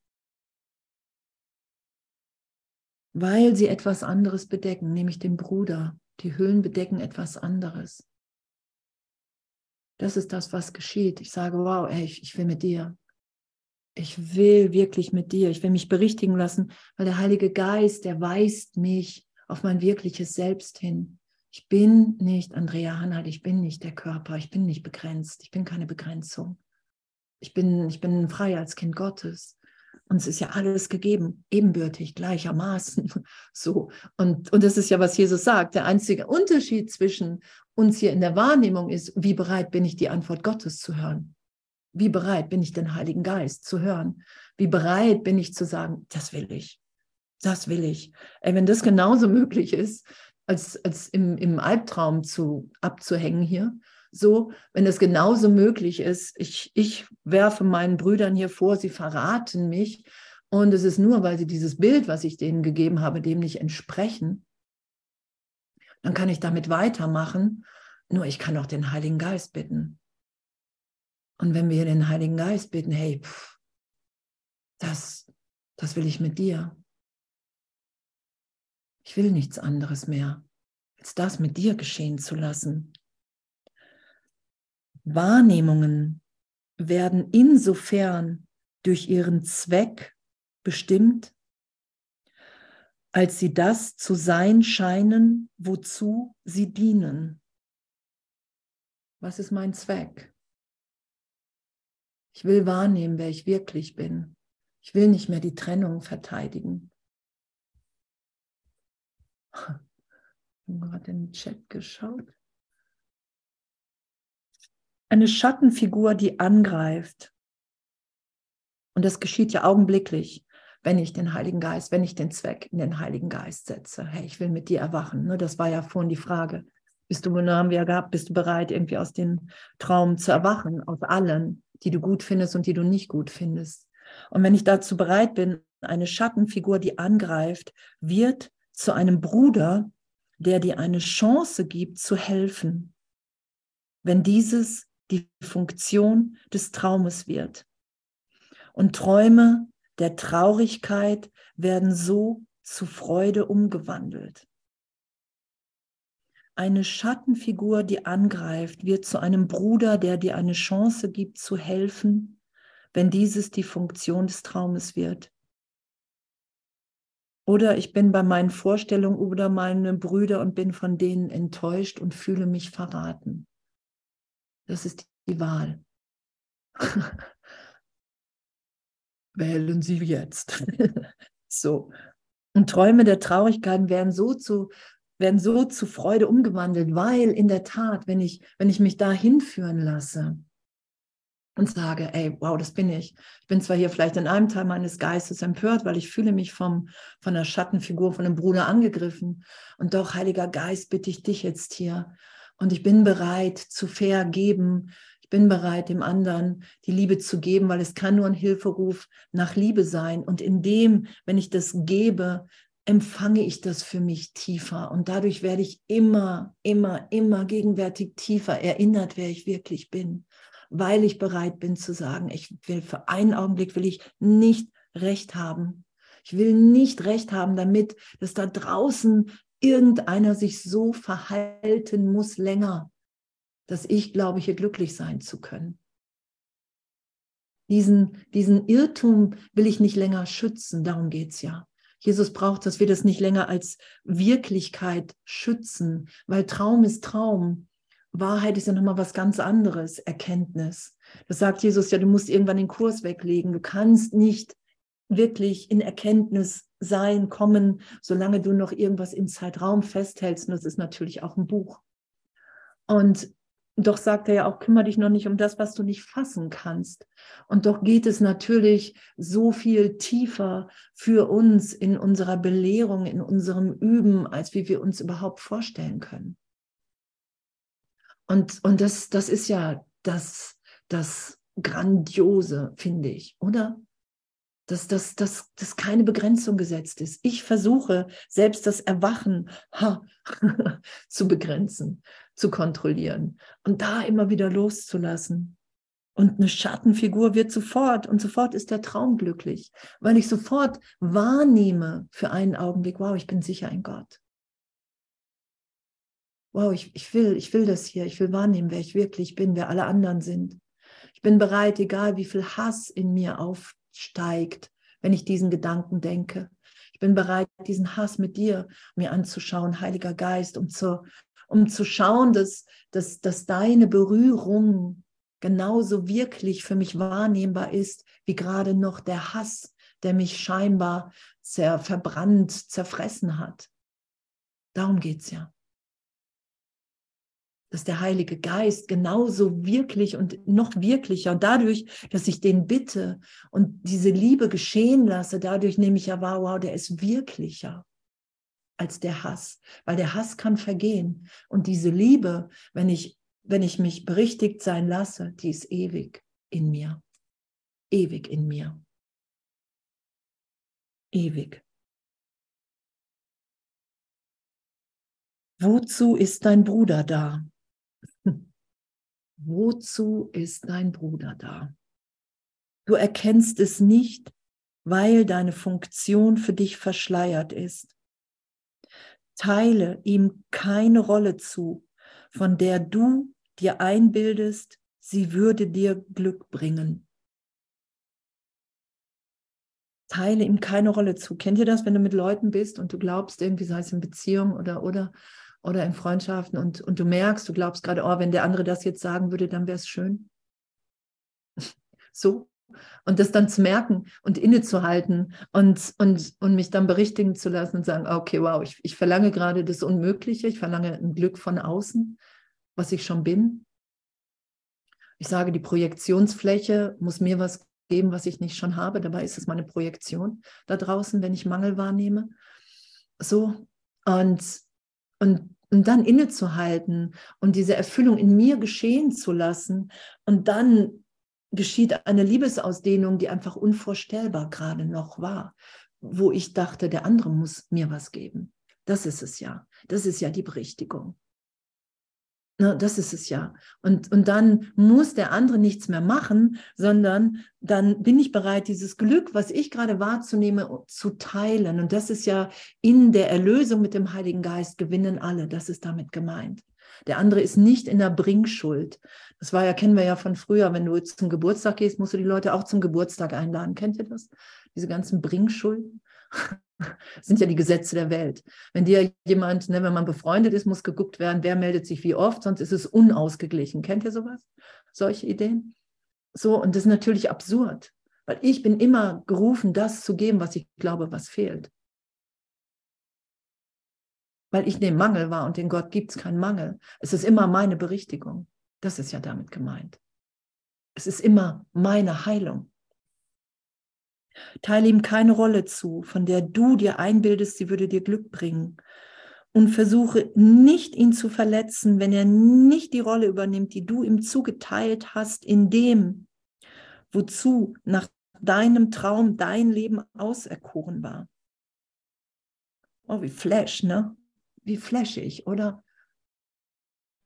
weil sie etwas anderes bedecken, nämlich den Bruder. Die Hüllen bedecken etwas anderes. Das ist das, was geschieht. Ich sage, wow, ey, ich, ich will mit dir. Ich will wirklich mit dir, ich will mich berichtigen lassen, weil der Heilige Geist, der weist mich auf mein wirkliches Selbst hin. Ich bin nicht Andrea Hannert, ich bin nicht der Körper, ich bin nicht begrenzt, ich bin keine Begrenzung. Ich bin, ich bin frei als Kind Gottes. Uns ist ja alles gegeben, ebenbürtig, gleichermaßen. So. Und, und das ist ja, was Jesus sagt. Der einzige Unterschied zwischen uns hier in der Wahrnehmung ist, wie bereit bin ich, die Antwort Gottes zu hören. Wie bereit bin ich, den Heiligen Geist zu hören? Wie bereit bin ich zu sagen, das will ich. Das will ich. Ey, wenn das genauso möglich ist, als, als im, im Albtraum zu, abzuhängen hier, so, wenn es genauso möglich ist, ich, ich werfe meinen Brüdern hier vor, sie verraten mich und es ist nur, weil sie dieses Bild, was ich denen gegeben habe, dem nicht entsprechen, dann kann ich damit weitermachen. Nur ich kann auch den Heiligen Geist bitten. Und wenn wir den Heiligen Geist bitten, hey, pff, das, das will ich mit dir. Ich will nichts anderes mehr, als das mit dir geschehen zu lassen. Wahrnehmungen werden insofern durch ihren Zweck bestimmt, als sie das zu sein scheinen, wozu sie dienen. Was ist mein Zweck? Ich will wahrnehmen, wer ich wirklich bin. Ich will nicht mehr die Trennung verteidigen. Ich habe gerade in den Chat geschaut. Eine Schattenfigur, die angreift. Und das geschieht ja augenblicklich, wenn ich den Heiligen Geist, wenn ich den Zweck in den Heiligen Geist setze. Hey, ich will mit dir erwachen. Ne? Das war ja vorhin die Frage. Bist du, haben wir ja gehabt, bist du bereit, irgendwie aus dem Traum zu erwachen, aus allen, die du gut findest und die du nicht gut findest? Und wenn ich dazu bereit bin, eine Schattenfigur, die angreift, wird zu einem Bruder, der dir eine Chance gibt, zu helfen, wenn dieses die Funktion des Traumes wird. Und Träume der Traurigkeit werden so zu Freude umgewandelt. Eine Schattenfigur, die angreift, wird zu einem Bruder, der dir eine Chance gibt zu helfen, wenn dieses die Funktion des Traumes wird. Oder ich bin bei meinen Vorstellungen oder meine Brüder und bin von denen enttäuscht und fühle mich verraten. Das ist die Wahl. Wählen Sie jetzt. so. Und Träume der Traurigkeit werden so zu, werden so zu Freude umgewandelt, weil in der Tat, wenn ich, wenn ich mich da hinführen lasse, und sage, ey, wow, das bin ich. Ich bin zwar hier vielleicht in einem Teil meines Geistes empört, weil ich fühle mich vom, von der Schattenfigur, von einem Bruder angegriffen. Und doch, Heiliger Geist, bitte ich dich jetzt hier. Und ich bin bereit zu vergeben. Ich bin bereit, dem anderen die Liebe zu geben, weil es kann nur ein Hilferuf nach Liebe sein. Und in dem, wenn ich das gebe, empfange ich das für mich tiefer. Und dadurch werde ich immer, immer, immer gegenwärtig tiefer erinnert, wer ich wirklich bin weil ich bereit bin zu sagen, ich will für einen Augenblick will ich nicht recht haben. Ich will nicht recht haben, damit dass da draußen irgendeiner sich so verhalten muss länger, dass ich glaube, hier glücklich sein zu können. Diesen, diesen Irrtum will ich nicht länger schützen, darum geht es ja. Jesus braucht, dass wir das nicht länger als Wirklichkeit schützen, weil Traum ist Traum. Wahrheit ist ja nochmal was ganz anderes, Erkenntnis. Das sagt Jesus ja, du musst irgendwann den Kurs weglegen. Du kannst nicht wirklich in Erkenntnis sein, kommen, solange du noch irgendwas im Zeitraum festhältst. Und das ist natürlich auch ein Buch. Und doch sagt er ja auch, kümmere dich noch nicht um das, was du nicht fassen kannst. Und doch geht es natürlich so viel tiefer für uns in unserer Belehrung, in unserem Üben, als wie wir uns überhaupt vorstellen können. Und, und das, das ist ja das, das Grandiose, finde ich, oder? Dass, dass, dass, dass keine Begrenzung gesetzt ist. Ich versuche selbst das Erwachen ha, zu begrenzen, zu kontrollieren und da immer wieder loszulassen. Und eine Schattenfigur wird sofort und sofort ist der Traum glücklich, weil ich sofort wahrnehme für einen Augenblick, wow, ich bin sicher in Gott wow, ich, ich will, ich will das hier, ich will wahrnehmen, wer ich wirklich bin, wer alle anderen sind. Ich bin bereit, egal wie viel Hass in mir auf, steigt, wenn ich diesen Gedanken denke. Ich bin bereit, diesen Hass mit dir mir anzuschauen, Heiliger Geist, um zu, um zu schauen, dass, dass, dass deine Berührung genauso wirklich für mich wahrnehmbar ist, wie gerade noch der Hass, der mich scheinbar zer, verbrannt, zerfressen hat. Darum geht es ja dass der Heilige Geist genauso wirklich und noch wirklicher dadurch, dass ich den bitte und diese Liebe geschehen lasse, dadurch nehme ich ja wahr, wow, der ist wirklicher als der Hass, weil der Hass kann vergehen und diese Liebe, wenn ich wenn ich mich berichtigt sein lasse, die ist ewig in mir. Ewig in mir. Ewig. Wozu ist dein Bruder da? Wozu ist dein Bruder da? Du erkennst es nicht, weil deine Funktion für dich verschleiert ist. Teile ihm keine Rolle zu, von der du dir einbildest, sie würde dir Glück bringen. Teile ihm keine Rolle zu. Kennt ihr das, wenn du mit Leuten bist und du glaubst irgendwie, sei es in Beziehung oder oder oder in Freundschaften und, und du merkst, du glaubst gerade, oh, wenn der andere das jetzt sagen würde, dann wäre es schön. so. Und das dann zu merken und innezuhalten und, und, und mich dann berichtigen zu lassen und sagen, okay, wow, ich, ich verlange gerade das Unmögliche, ich verlange ein Glück von außen, was ich schon bin. Ich sage, die Projektionsfläche muss mir was geben, was ich nicht schon habe. Dabei ist es meine Projektion da draußen, wenn ich Mangel wahrnehme. So. Und und, und dann innezuhalten und diese Erfüllung in mir geschehen zu lassen. Und dann geschieht eine Liebesausdehnung, die einfach unvorstellbar gerade noch war, wo ich dachte, der andere muss mir was geben. Das ist es ja. Das ist ja die Berichtigung. Ne, das ist es ja. Und, und dann muss der andere nichts mehr machen, sondern dann bin ich bereit, dieses Glück, was ich gerade wahrzunehmen, zu teilen. Und das ist ja in der Erlösung mit dem Heiligen Geist gewinnen alle. Das ist damit gemeint. Der andere ist nicht in der Bringschuld. Das war ja, kennen wir ja von früher, wenn du jetzt zum Geburtstag gehst, musst du die Leute auch zum Geburtstag einladen. Kennt ihr das? Diese ganzen Bringschulden. Sind ja die Gesetze der Welt. Wenn dir jemand, ne, wenn man befreundet ist, muss geguckt werden, wer meldet sich wie oft, sonst ist es unausgeglichen. Kennt ihr sowas? Solche Ideen? So, und das ist natürlich absurd, weil ich bin immer gerufen, das zu geben, was ich glaube, was fehlt. Weil ich dem Mangel war und in Gott gibt es keinen Mangel. Es ist immer meine Berichtigung. Das ist ja damit gemeint. Es ist immer meine Heilung. Teile ihm keine Rolle zu, von der du dir einbildest, sie würde dir Glück bringen. Und versuche nicht, ihn zu verletzen, wenn er nicht die Rolle übernimmt, die du ihm zugeteilt hast, in dem, wozu nach deinem Traum dein Leben auserkoren war. Oh, wie flash, ne? Wie flashig, oder?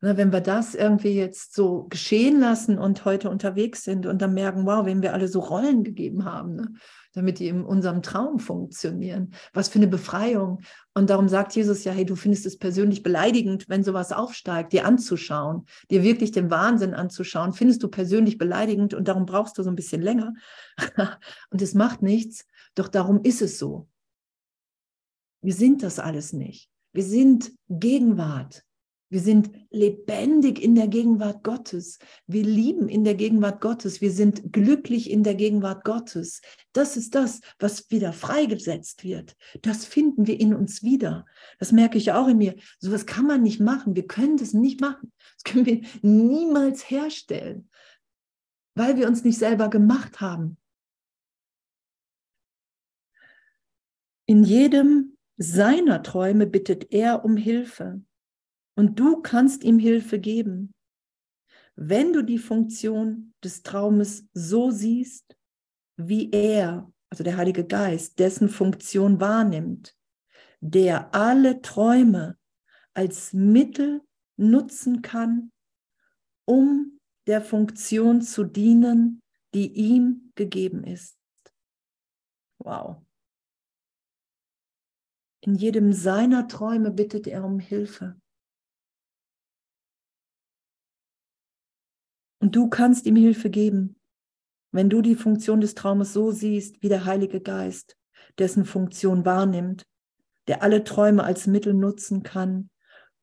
Na, wenn wir das irgendwie jetzt so geschehen lassen und heute unterwegs sind und dann merken, wow, wenn wir alle so Rollen gegeben haben, ne? damit die in unserem Traum funktionieren. Was für eine Befreiung. Und darum sagt Jesus ja, hey, du findest es persönlich beleidigend, wenn sowas aufsteigt, dir anzuschauen, dir wirklich den Wahnsinn anzuschauen, findest du persönlich beleidigend und darum brauchst du so ein bisschen länger. und es macht nichts, doch darum ist es so. Wir sind das alles nicht. Wir sind Gegenwart. Wir sind lebendig in der Gegenwart Gottes. Wir lieben in der Gegenwart Gottes. Wir sind glücklich in der Gegenwart Gottes. Das ist das, was wieder freigesetzt wird. Das finden wir in uns wieder. Das merke ich auch in mir. So was kann man nicht machen. Wir können das nicht machen. Das können wir niemals herstellen, weil wir uns nicht selber gemacht haben. In jedem seiner Träume bittet er um Hilfe. Und du kannst ihm Hilfe geben. Wenn du die Funktion des Traumes so siehst, wie er, also der Heilige Geist, dessen Funktion wahrnimmt, der alle Träume als Mittel nutzen kann, um der Funktion zu dienen, die ihm gegeben ist. Wow. In jedem seiner Träume bittet er um Hilfe. Und du kannst ihm Hilfe geben, wenn du die Funktion des Traumes so siehst wie der Heilige Geist, dessen Funktion wahrnimmt, der alle Träume als Mittel nutzen kann,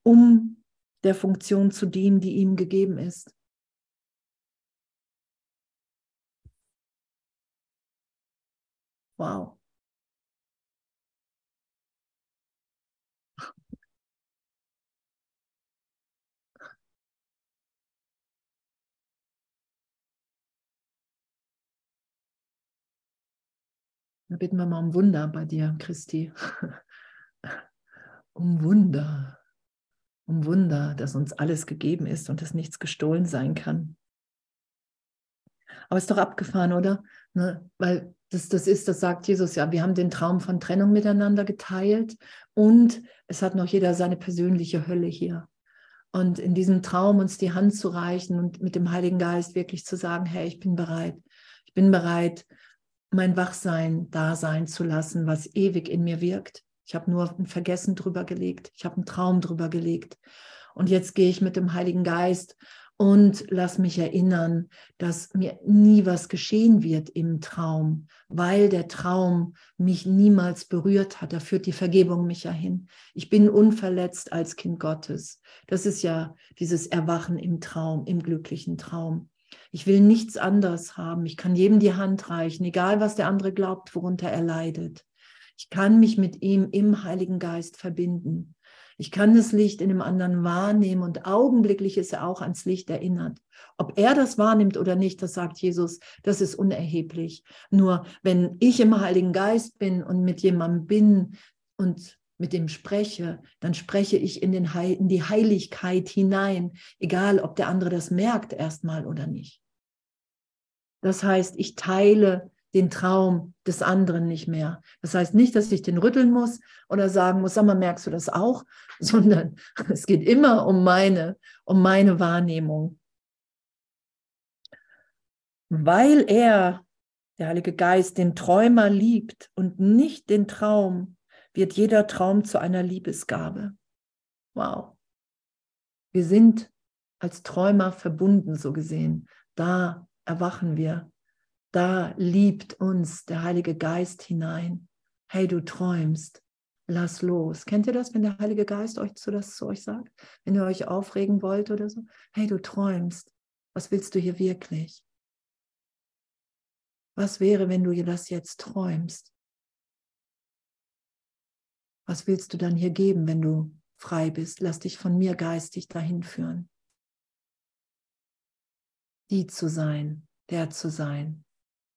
um der Funktion zu dienen, die ihm gegeben ist. Wow. Da bitten wir mal um Wunder bei dir, Christi. um Wunder. Um Wunder, dass uns alles gegeben ist und dass nichts gestohlen sein kann. Aber ist doch abgefahren, oder? Ne? Weil das, das ist, das sagt Jesus ja, wir haben den Traum von Trennung miteinander geteilt und es hat noch jeder seine persönliche Hölle hier. Und in diesem Traum uns die Hand zu reichen und mit dem Heiligen Geist wirklich zu sagen, hey, ich bin bereit. Ich bin bereit, mein Wachsein da sein zu lassen, was ewig in mir wirkt. Ich habe nur ein Vergessen drüber gelegt. Ich habe einen Traum drüber gelegt. Und jetzt gehe ich mit dem Heiligen Geist und lass mich erinnern, dass mir nie was geschehen wird im Traum, weil der Traum mich niemals berührt hat. Da führt die Vergebung mich ja hin. Ich bin unverletzt als Kind Gottes. Das ist ja dieses Erwachen im Traum, im glücklichen Traum. Ich will nichts anderes haben. Ich kann jedem die Hand reichen, egal was der andere glaubt, worunter er leidet. Ich kann mich mit ihm im Heiligen Geist verbinden. Ich kann das Licht in dem anderen wahrnehmen und augenblicklich ist er auch ans Licht erinnert. Ob er das wahrnimmt oder nicht, das sagt Jesus, das ist unerheblich. Nur wenn ich im Heiligen Geist bin und mit jemandem bin und mit dem spreche, dann spreche ich in, den Heil in die Heiligkeit hinein, egal ob der andere das merkt erstmal oder nicht. Das heißt, ich teile den Traum des anderen nicht mehr. Das heißt nicht, dass ich den rütteln muss oder sagen muss, sag mal, merkst du das auch? Sondern es geht immer um meine, um meine Wahrnehmung. Weil er, der Heilige Geist, den Träumer liebt und nicht den Traum, wird jeder Traum zu einer Liebesgabe. Wow. Wir sind als Träumer verbunden, so gesehen. Da erwachen wir da liebt uns der Heilige Geist hinein. Hey, du träumst, lass los. Kennt ihr das, wenn der Heilige Geist euch zu das zu euch sagt? Wenn ihr euch aufregen wollt oder so? Hey, du träumst. Was willst du hier wirklich? Was wäre, wenn du das jetzt träumst? Was willst du dann hier geben, wenn du frei bist? Lass dich von mir geistig dahin führen. Die zu sein, der zu sein,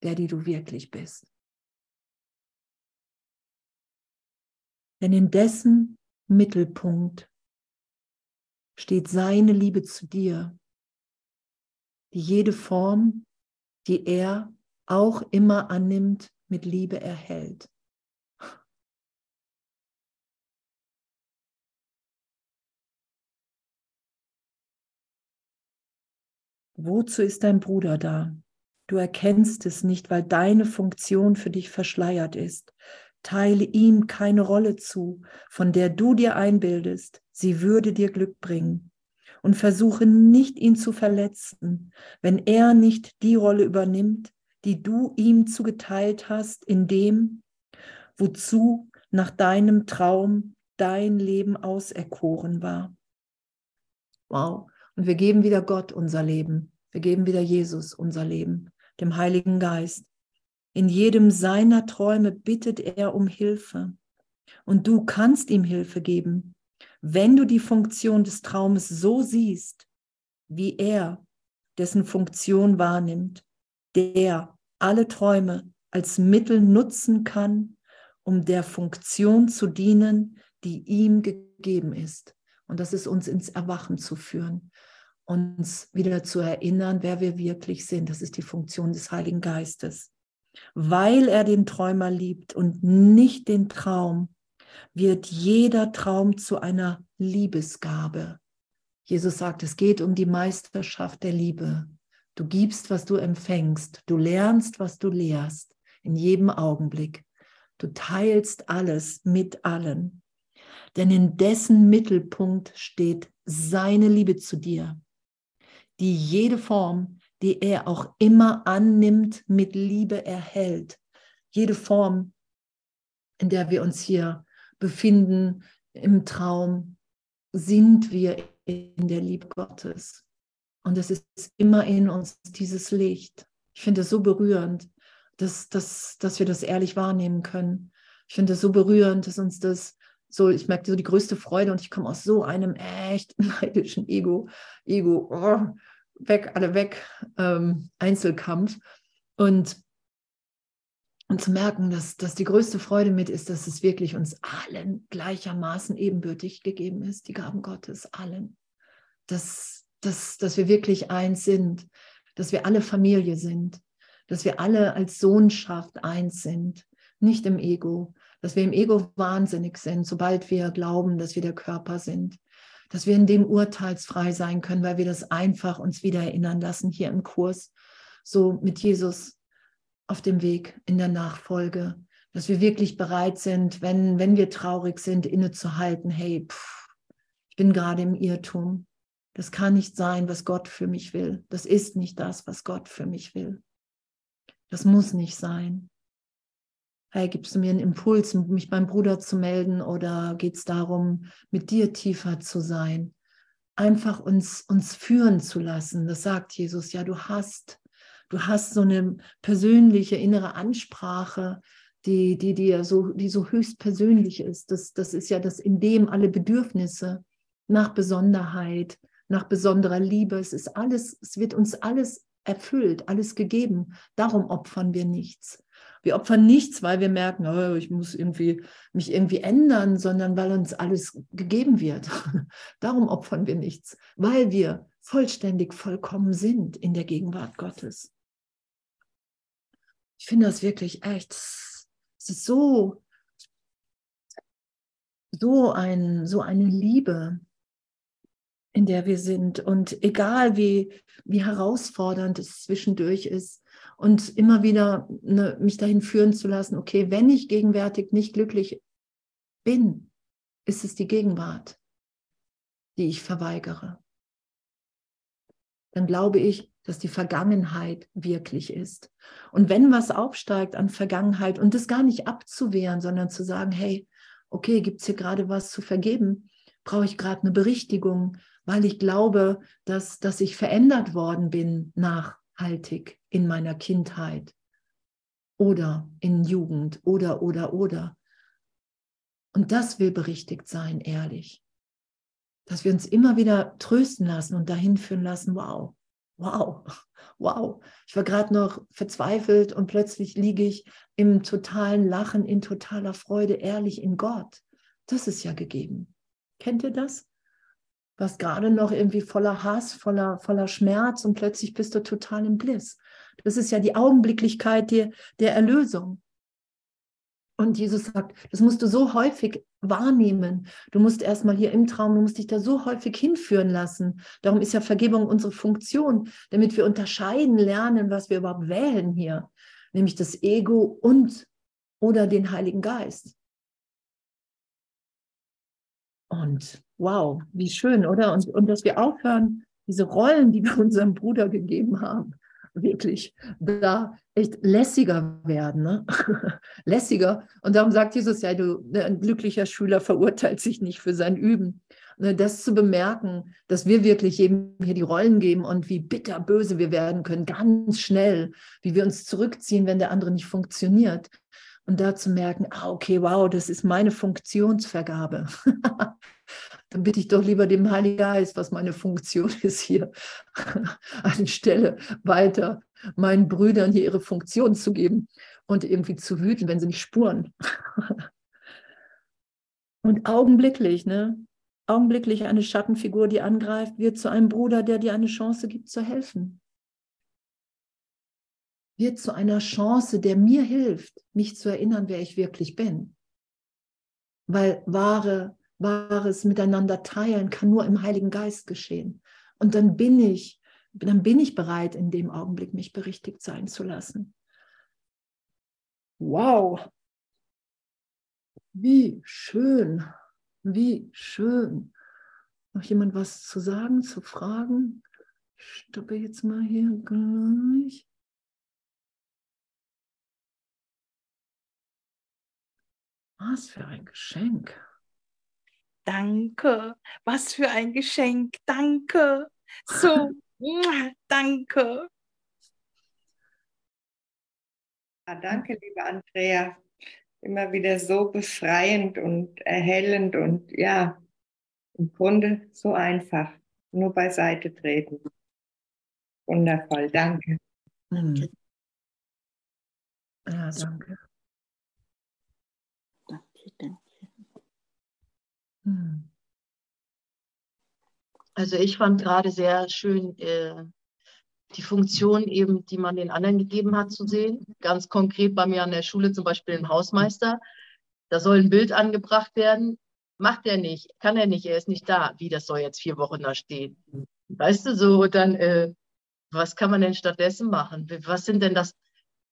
der, die du wirklich bist. Denn in dessen Mittelpunkt steht seine Liebe zu dir, die jede Form, die er auch immer annimmt, mit Liebe erhält. Wozu ist dein Bruder da? Du erkennst es nicht, weil deine Funktion für dich verschleiert ist. Teile ihm keine Rolle zu, von der du dir einbildest, sie würde dir Glück bringen. Und versuche nicht, ihn zu verletzen, wenn er nicht die Rolle übernimmt, die du ihm zugeteilt hast, in dem, wozu nach deinem Traum dein Leben auserkoren war. Wow. Und wir geben wieder Gott unser Leben. Wir geben wieder Jesus unser Leben dem Heiligen Geist. In jedem seiner Träume bittet er um Hilfe. Und du kannst ihm Hilfe geben, wenn du die Funktion des Traumes so siehst, wie er dessen Funktion wahrnimmt, der alle Träume als Mittel nutzen kann, um der Funktion zu dienen, die ihm gegeben ist. Und das ist uns ins Erwachen zu führen uns wieder zu erinnern, wer wir wirklich sind. Das ist die Funktion des Heiligen Geistes. Weil er den Träumer liebt und nicht den Traum, wird jeder Traum zu einer Liebesgabe. Jesus sagt, es geht um die Meisterschaft der Liebe. Du gibst, was du empfängst. Du lernst, was du lehrst. In jedem Augenblick. Du teilst alles mit allen. Denn in dessen Mittelpunkt steht seine Liebe zu dir die jede Form, die er auch immer annimmt, mit Liebe erhält. Jede Form, in der wir uns hier befinden, im Traum, sind wir in der Liebe Gottes. Und es ist immer in uns dieses Licht. Ich finde es so berührend, dass, dass, dass wir das ehrlich wahrnehmen können. Ich finde es so berührend, dass uns das so, ich merke so die größte Freude und ich komme aus so einem echt neidischen Ego, Ego, oh, weg, alle weg, ähm, Einzelkampf. Und, und zu merken, dass, dass die größte Freude mit ist, dass es wirklich uns allen gleichermaßen ebenbürtig gegeben ist, die Gaben Gottes, allen. Dass, dass, dass wir wirklich eins sind, dass wir alle Familie sind, dass wir alle als Sohnschaft eins sind, nicht im Ego, dass wir im Ego wahnsinnig sind, sobald wir glauben, dass wir der Körper sind, dass wir in dem urteilsfrei sein können, weil wir das einfach uns wieder erinnern lassen hier im Kurs, so mit Jesus auf dem Weg in der Nachfolge, dass wir wirklich bereit sind, wenn, wenn wir traurig sind, innezuhalten, hey, pff, ich bin gerade im Irrtum. Das kann nicht sein, was Gott für mich will. Das ist nicht das, was Gott für mich will. Das muss nicht sein hey, gibst du mir einen Impuls, mich beim Bruder zu melden oder geht es darum, mit dir tiefer zu sein? Einfach uns, uns führen zu lassen. Das sagt Jesus, ja, du hast, du hast so eine persönliche innere Ansprache, die, die dir so, die so höchst persönlich ist. Das, das ist ja das, in dem alle Bedürfnisse nach Besonderheit, nach besonderer Liebe, es ist alles, es wird uns alles erfüllt, alles gegeben. Darum opfern wir nichts. Wir opfern nichts, weil wir merken, oh, ich muss irgendwie mich irgendwie ändern, sondern weil uns alles gegeben wird. Darum opfern wir nichts, weil wir vollständig vollkommen sind in der Gegenwart Gottes. Ich finde das wirklich echt, es ist so, so, ein, so eine Liebe, in der wir sind. Und egal wie, wie herausfordernd es zwischendurch ist, und immer wieder ne, mich dahin führen zu lassen, okay, wenn ich gegenwärtig nicht glücklich bin, ist es die Gegenwart, die ich verweigere. Dann glaube ich, dass die Vergangenheit wirklich ist. Und wenn was aufsteigt an Vergangenheit und das gar nicht abzuwehren, sondern zu sagen, hey, okay, gibt es hier gerade was zu vergeben? Brauche ich gerade eine Berichtigung, weil ich glaube, dass, dass ich verändert worden bin nach haltig in meiner Kindheit oder in Jugend oder, oder, oder. Und das will berichtigt sein, ehrlich. Dass wir uns immer wieder trösten lassen und dahin führen lassen, wow, wow, wow. Ich war gerade noch verzweifelt und plötzlich liege ich im totalen Lachen, in totaler Freude, ehrlich in Gott. Das ist ja gegeben. Kennt ihr das? warst gerade noch irgendwie voller Hass, voller, voller Schmerz und plötzlich bist du total im Bliss. Das ist ja die Augenblicklichkeit der, der Erlösung. Und Jesus sagt, das musst du so häufig wahrnehmen. Du musst erstmal hier im Traum, du musst dich da so häufig hinführen lassen. Darum ist ja Vergebung unsere Funktion, damit wir unterscheiden lernen, was wir überhaupt wählen hier, nämlich das Ego und oder den Heiligen Geist. Und wow, wie schön, oder? Und, und dass wir aufhören, diese Rollen, die wir unserem Bruder gegeben haben, wirklich da echt lässiger werden, ne? lässiger. Und darum sagt Jesus ja, du, ne, ein glücklicher Schüler verurteilt sich nicht für sein Üben. Ne, das zu bemerken, dass wir wirklich jedem hier die Rollen geben und wie bitterböse wir werden können, ganz schnell, wie wir uns zurückziehen, wenn der andere nicht funktioniert. Und da zu merken, ah, okay, wow, das ist meine Funktionsvergabe. Dann bitte ich doch lieber dem Heiligen Geist, was meine Funktion ist hier, anstelle weiter meinen Brüdern hier ihre Funktion zu geben und irgendwie zu wüten, wenn sie nicht spuren. und augenblicklich, ne? Augenblicklich eine Schattenfigur, die angreift, wird zu einem Bruder, der dir eine Chance gibt zu helfen wird zu einer Chance, der mir hilft, mich zu erinnern, wer ich wirklich bin. Weil wahre, wahres Miteinander teilen kann nur im Heiligen Geist geschehen. Und dann bin ich, dann bin ich bereit, in dem Augenblick mich berichtigt sein zu lassen. Wow, wie schön, wie schön. Noch jemand was zu sagen, zu fragen? stoppe jetzt mal hier gleich. Was für ein Geschenk.
Danke. Was für ein Geschenk. Danke. So, danke.
Ja, danke, liebe Andrea. Immer wieder so befreiend und erhellend und ja, im Grunde so einfach. Nur beiseite treten. Wundervoll, danke.
Hm. Ja, danke.
Danke, danke.
Hm.
Also ich fand gerade sehr schön äh, die Funktion eben, die man den anderen gegeben hat, zu sehen. Ganz konkret bei mir an der Schule zum Beispiel ein Hausmeister. Da soll ein Bild angebracht werden. Macht er nicht, kann er nicht, er ist nicht da. Wie, das soll jetzt vier Wochen da stehen. Weißt du, so, dann, äh, was kann man denn stattdessen machen? Was sind denn das?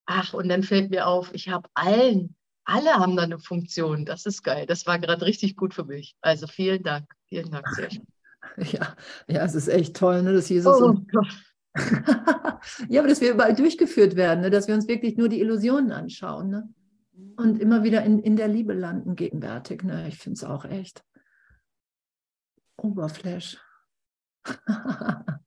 Ach, und dann fällt mir auf, ich habe allen, alle haben da eine Funktion. Das ist geil. Das war gerade richtig gut für mich. Also vielen Dank. Vielen Dank. Sehr schön.
Ja, ja, es ist echt toll, ne, dass Jesus
Oh
ja, aber dass wir überall durchgeführt werden, ne? dass wir uns wirklich nur die Illusionen anschauen ne? und immer wieder in, in der Liebe landen, gegenwärtig. Ne? Ich finde es auch echt Oberflash.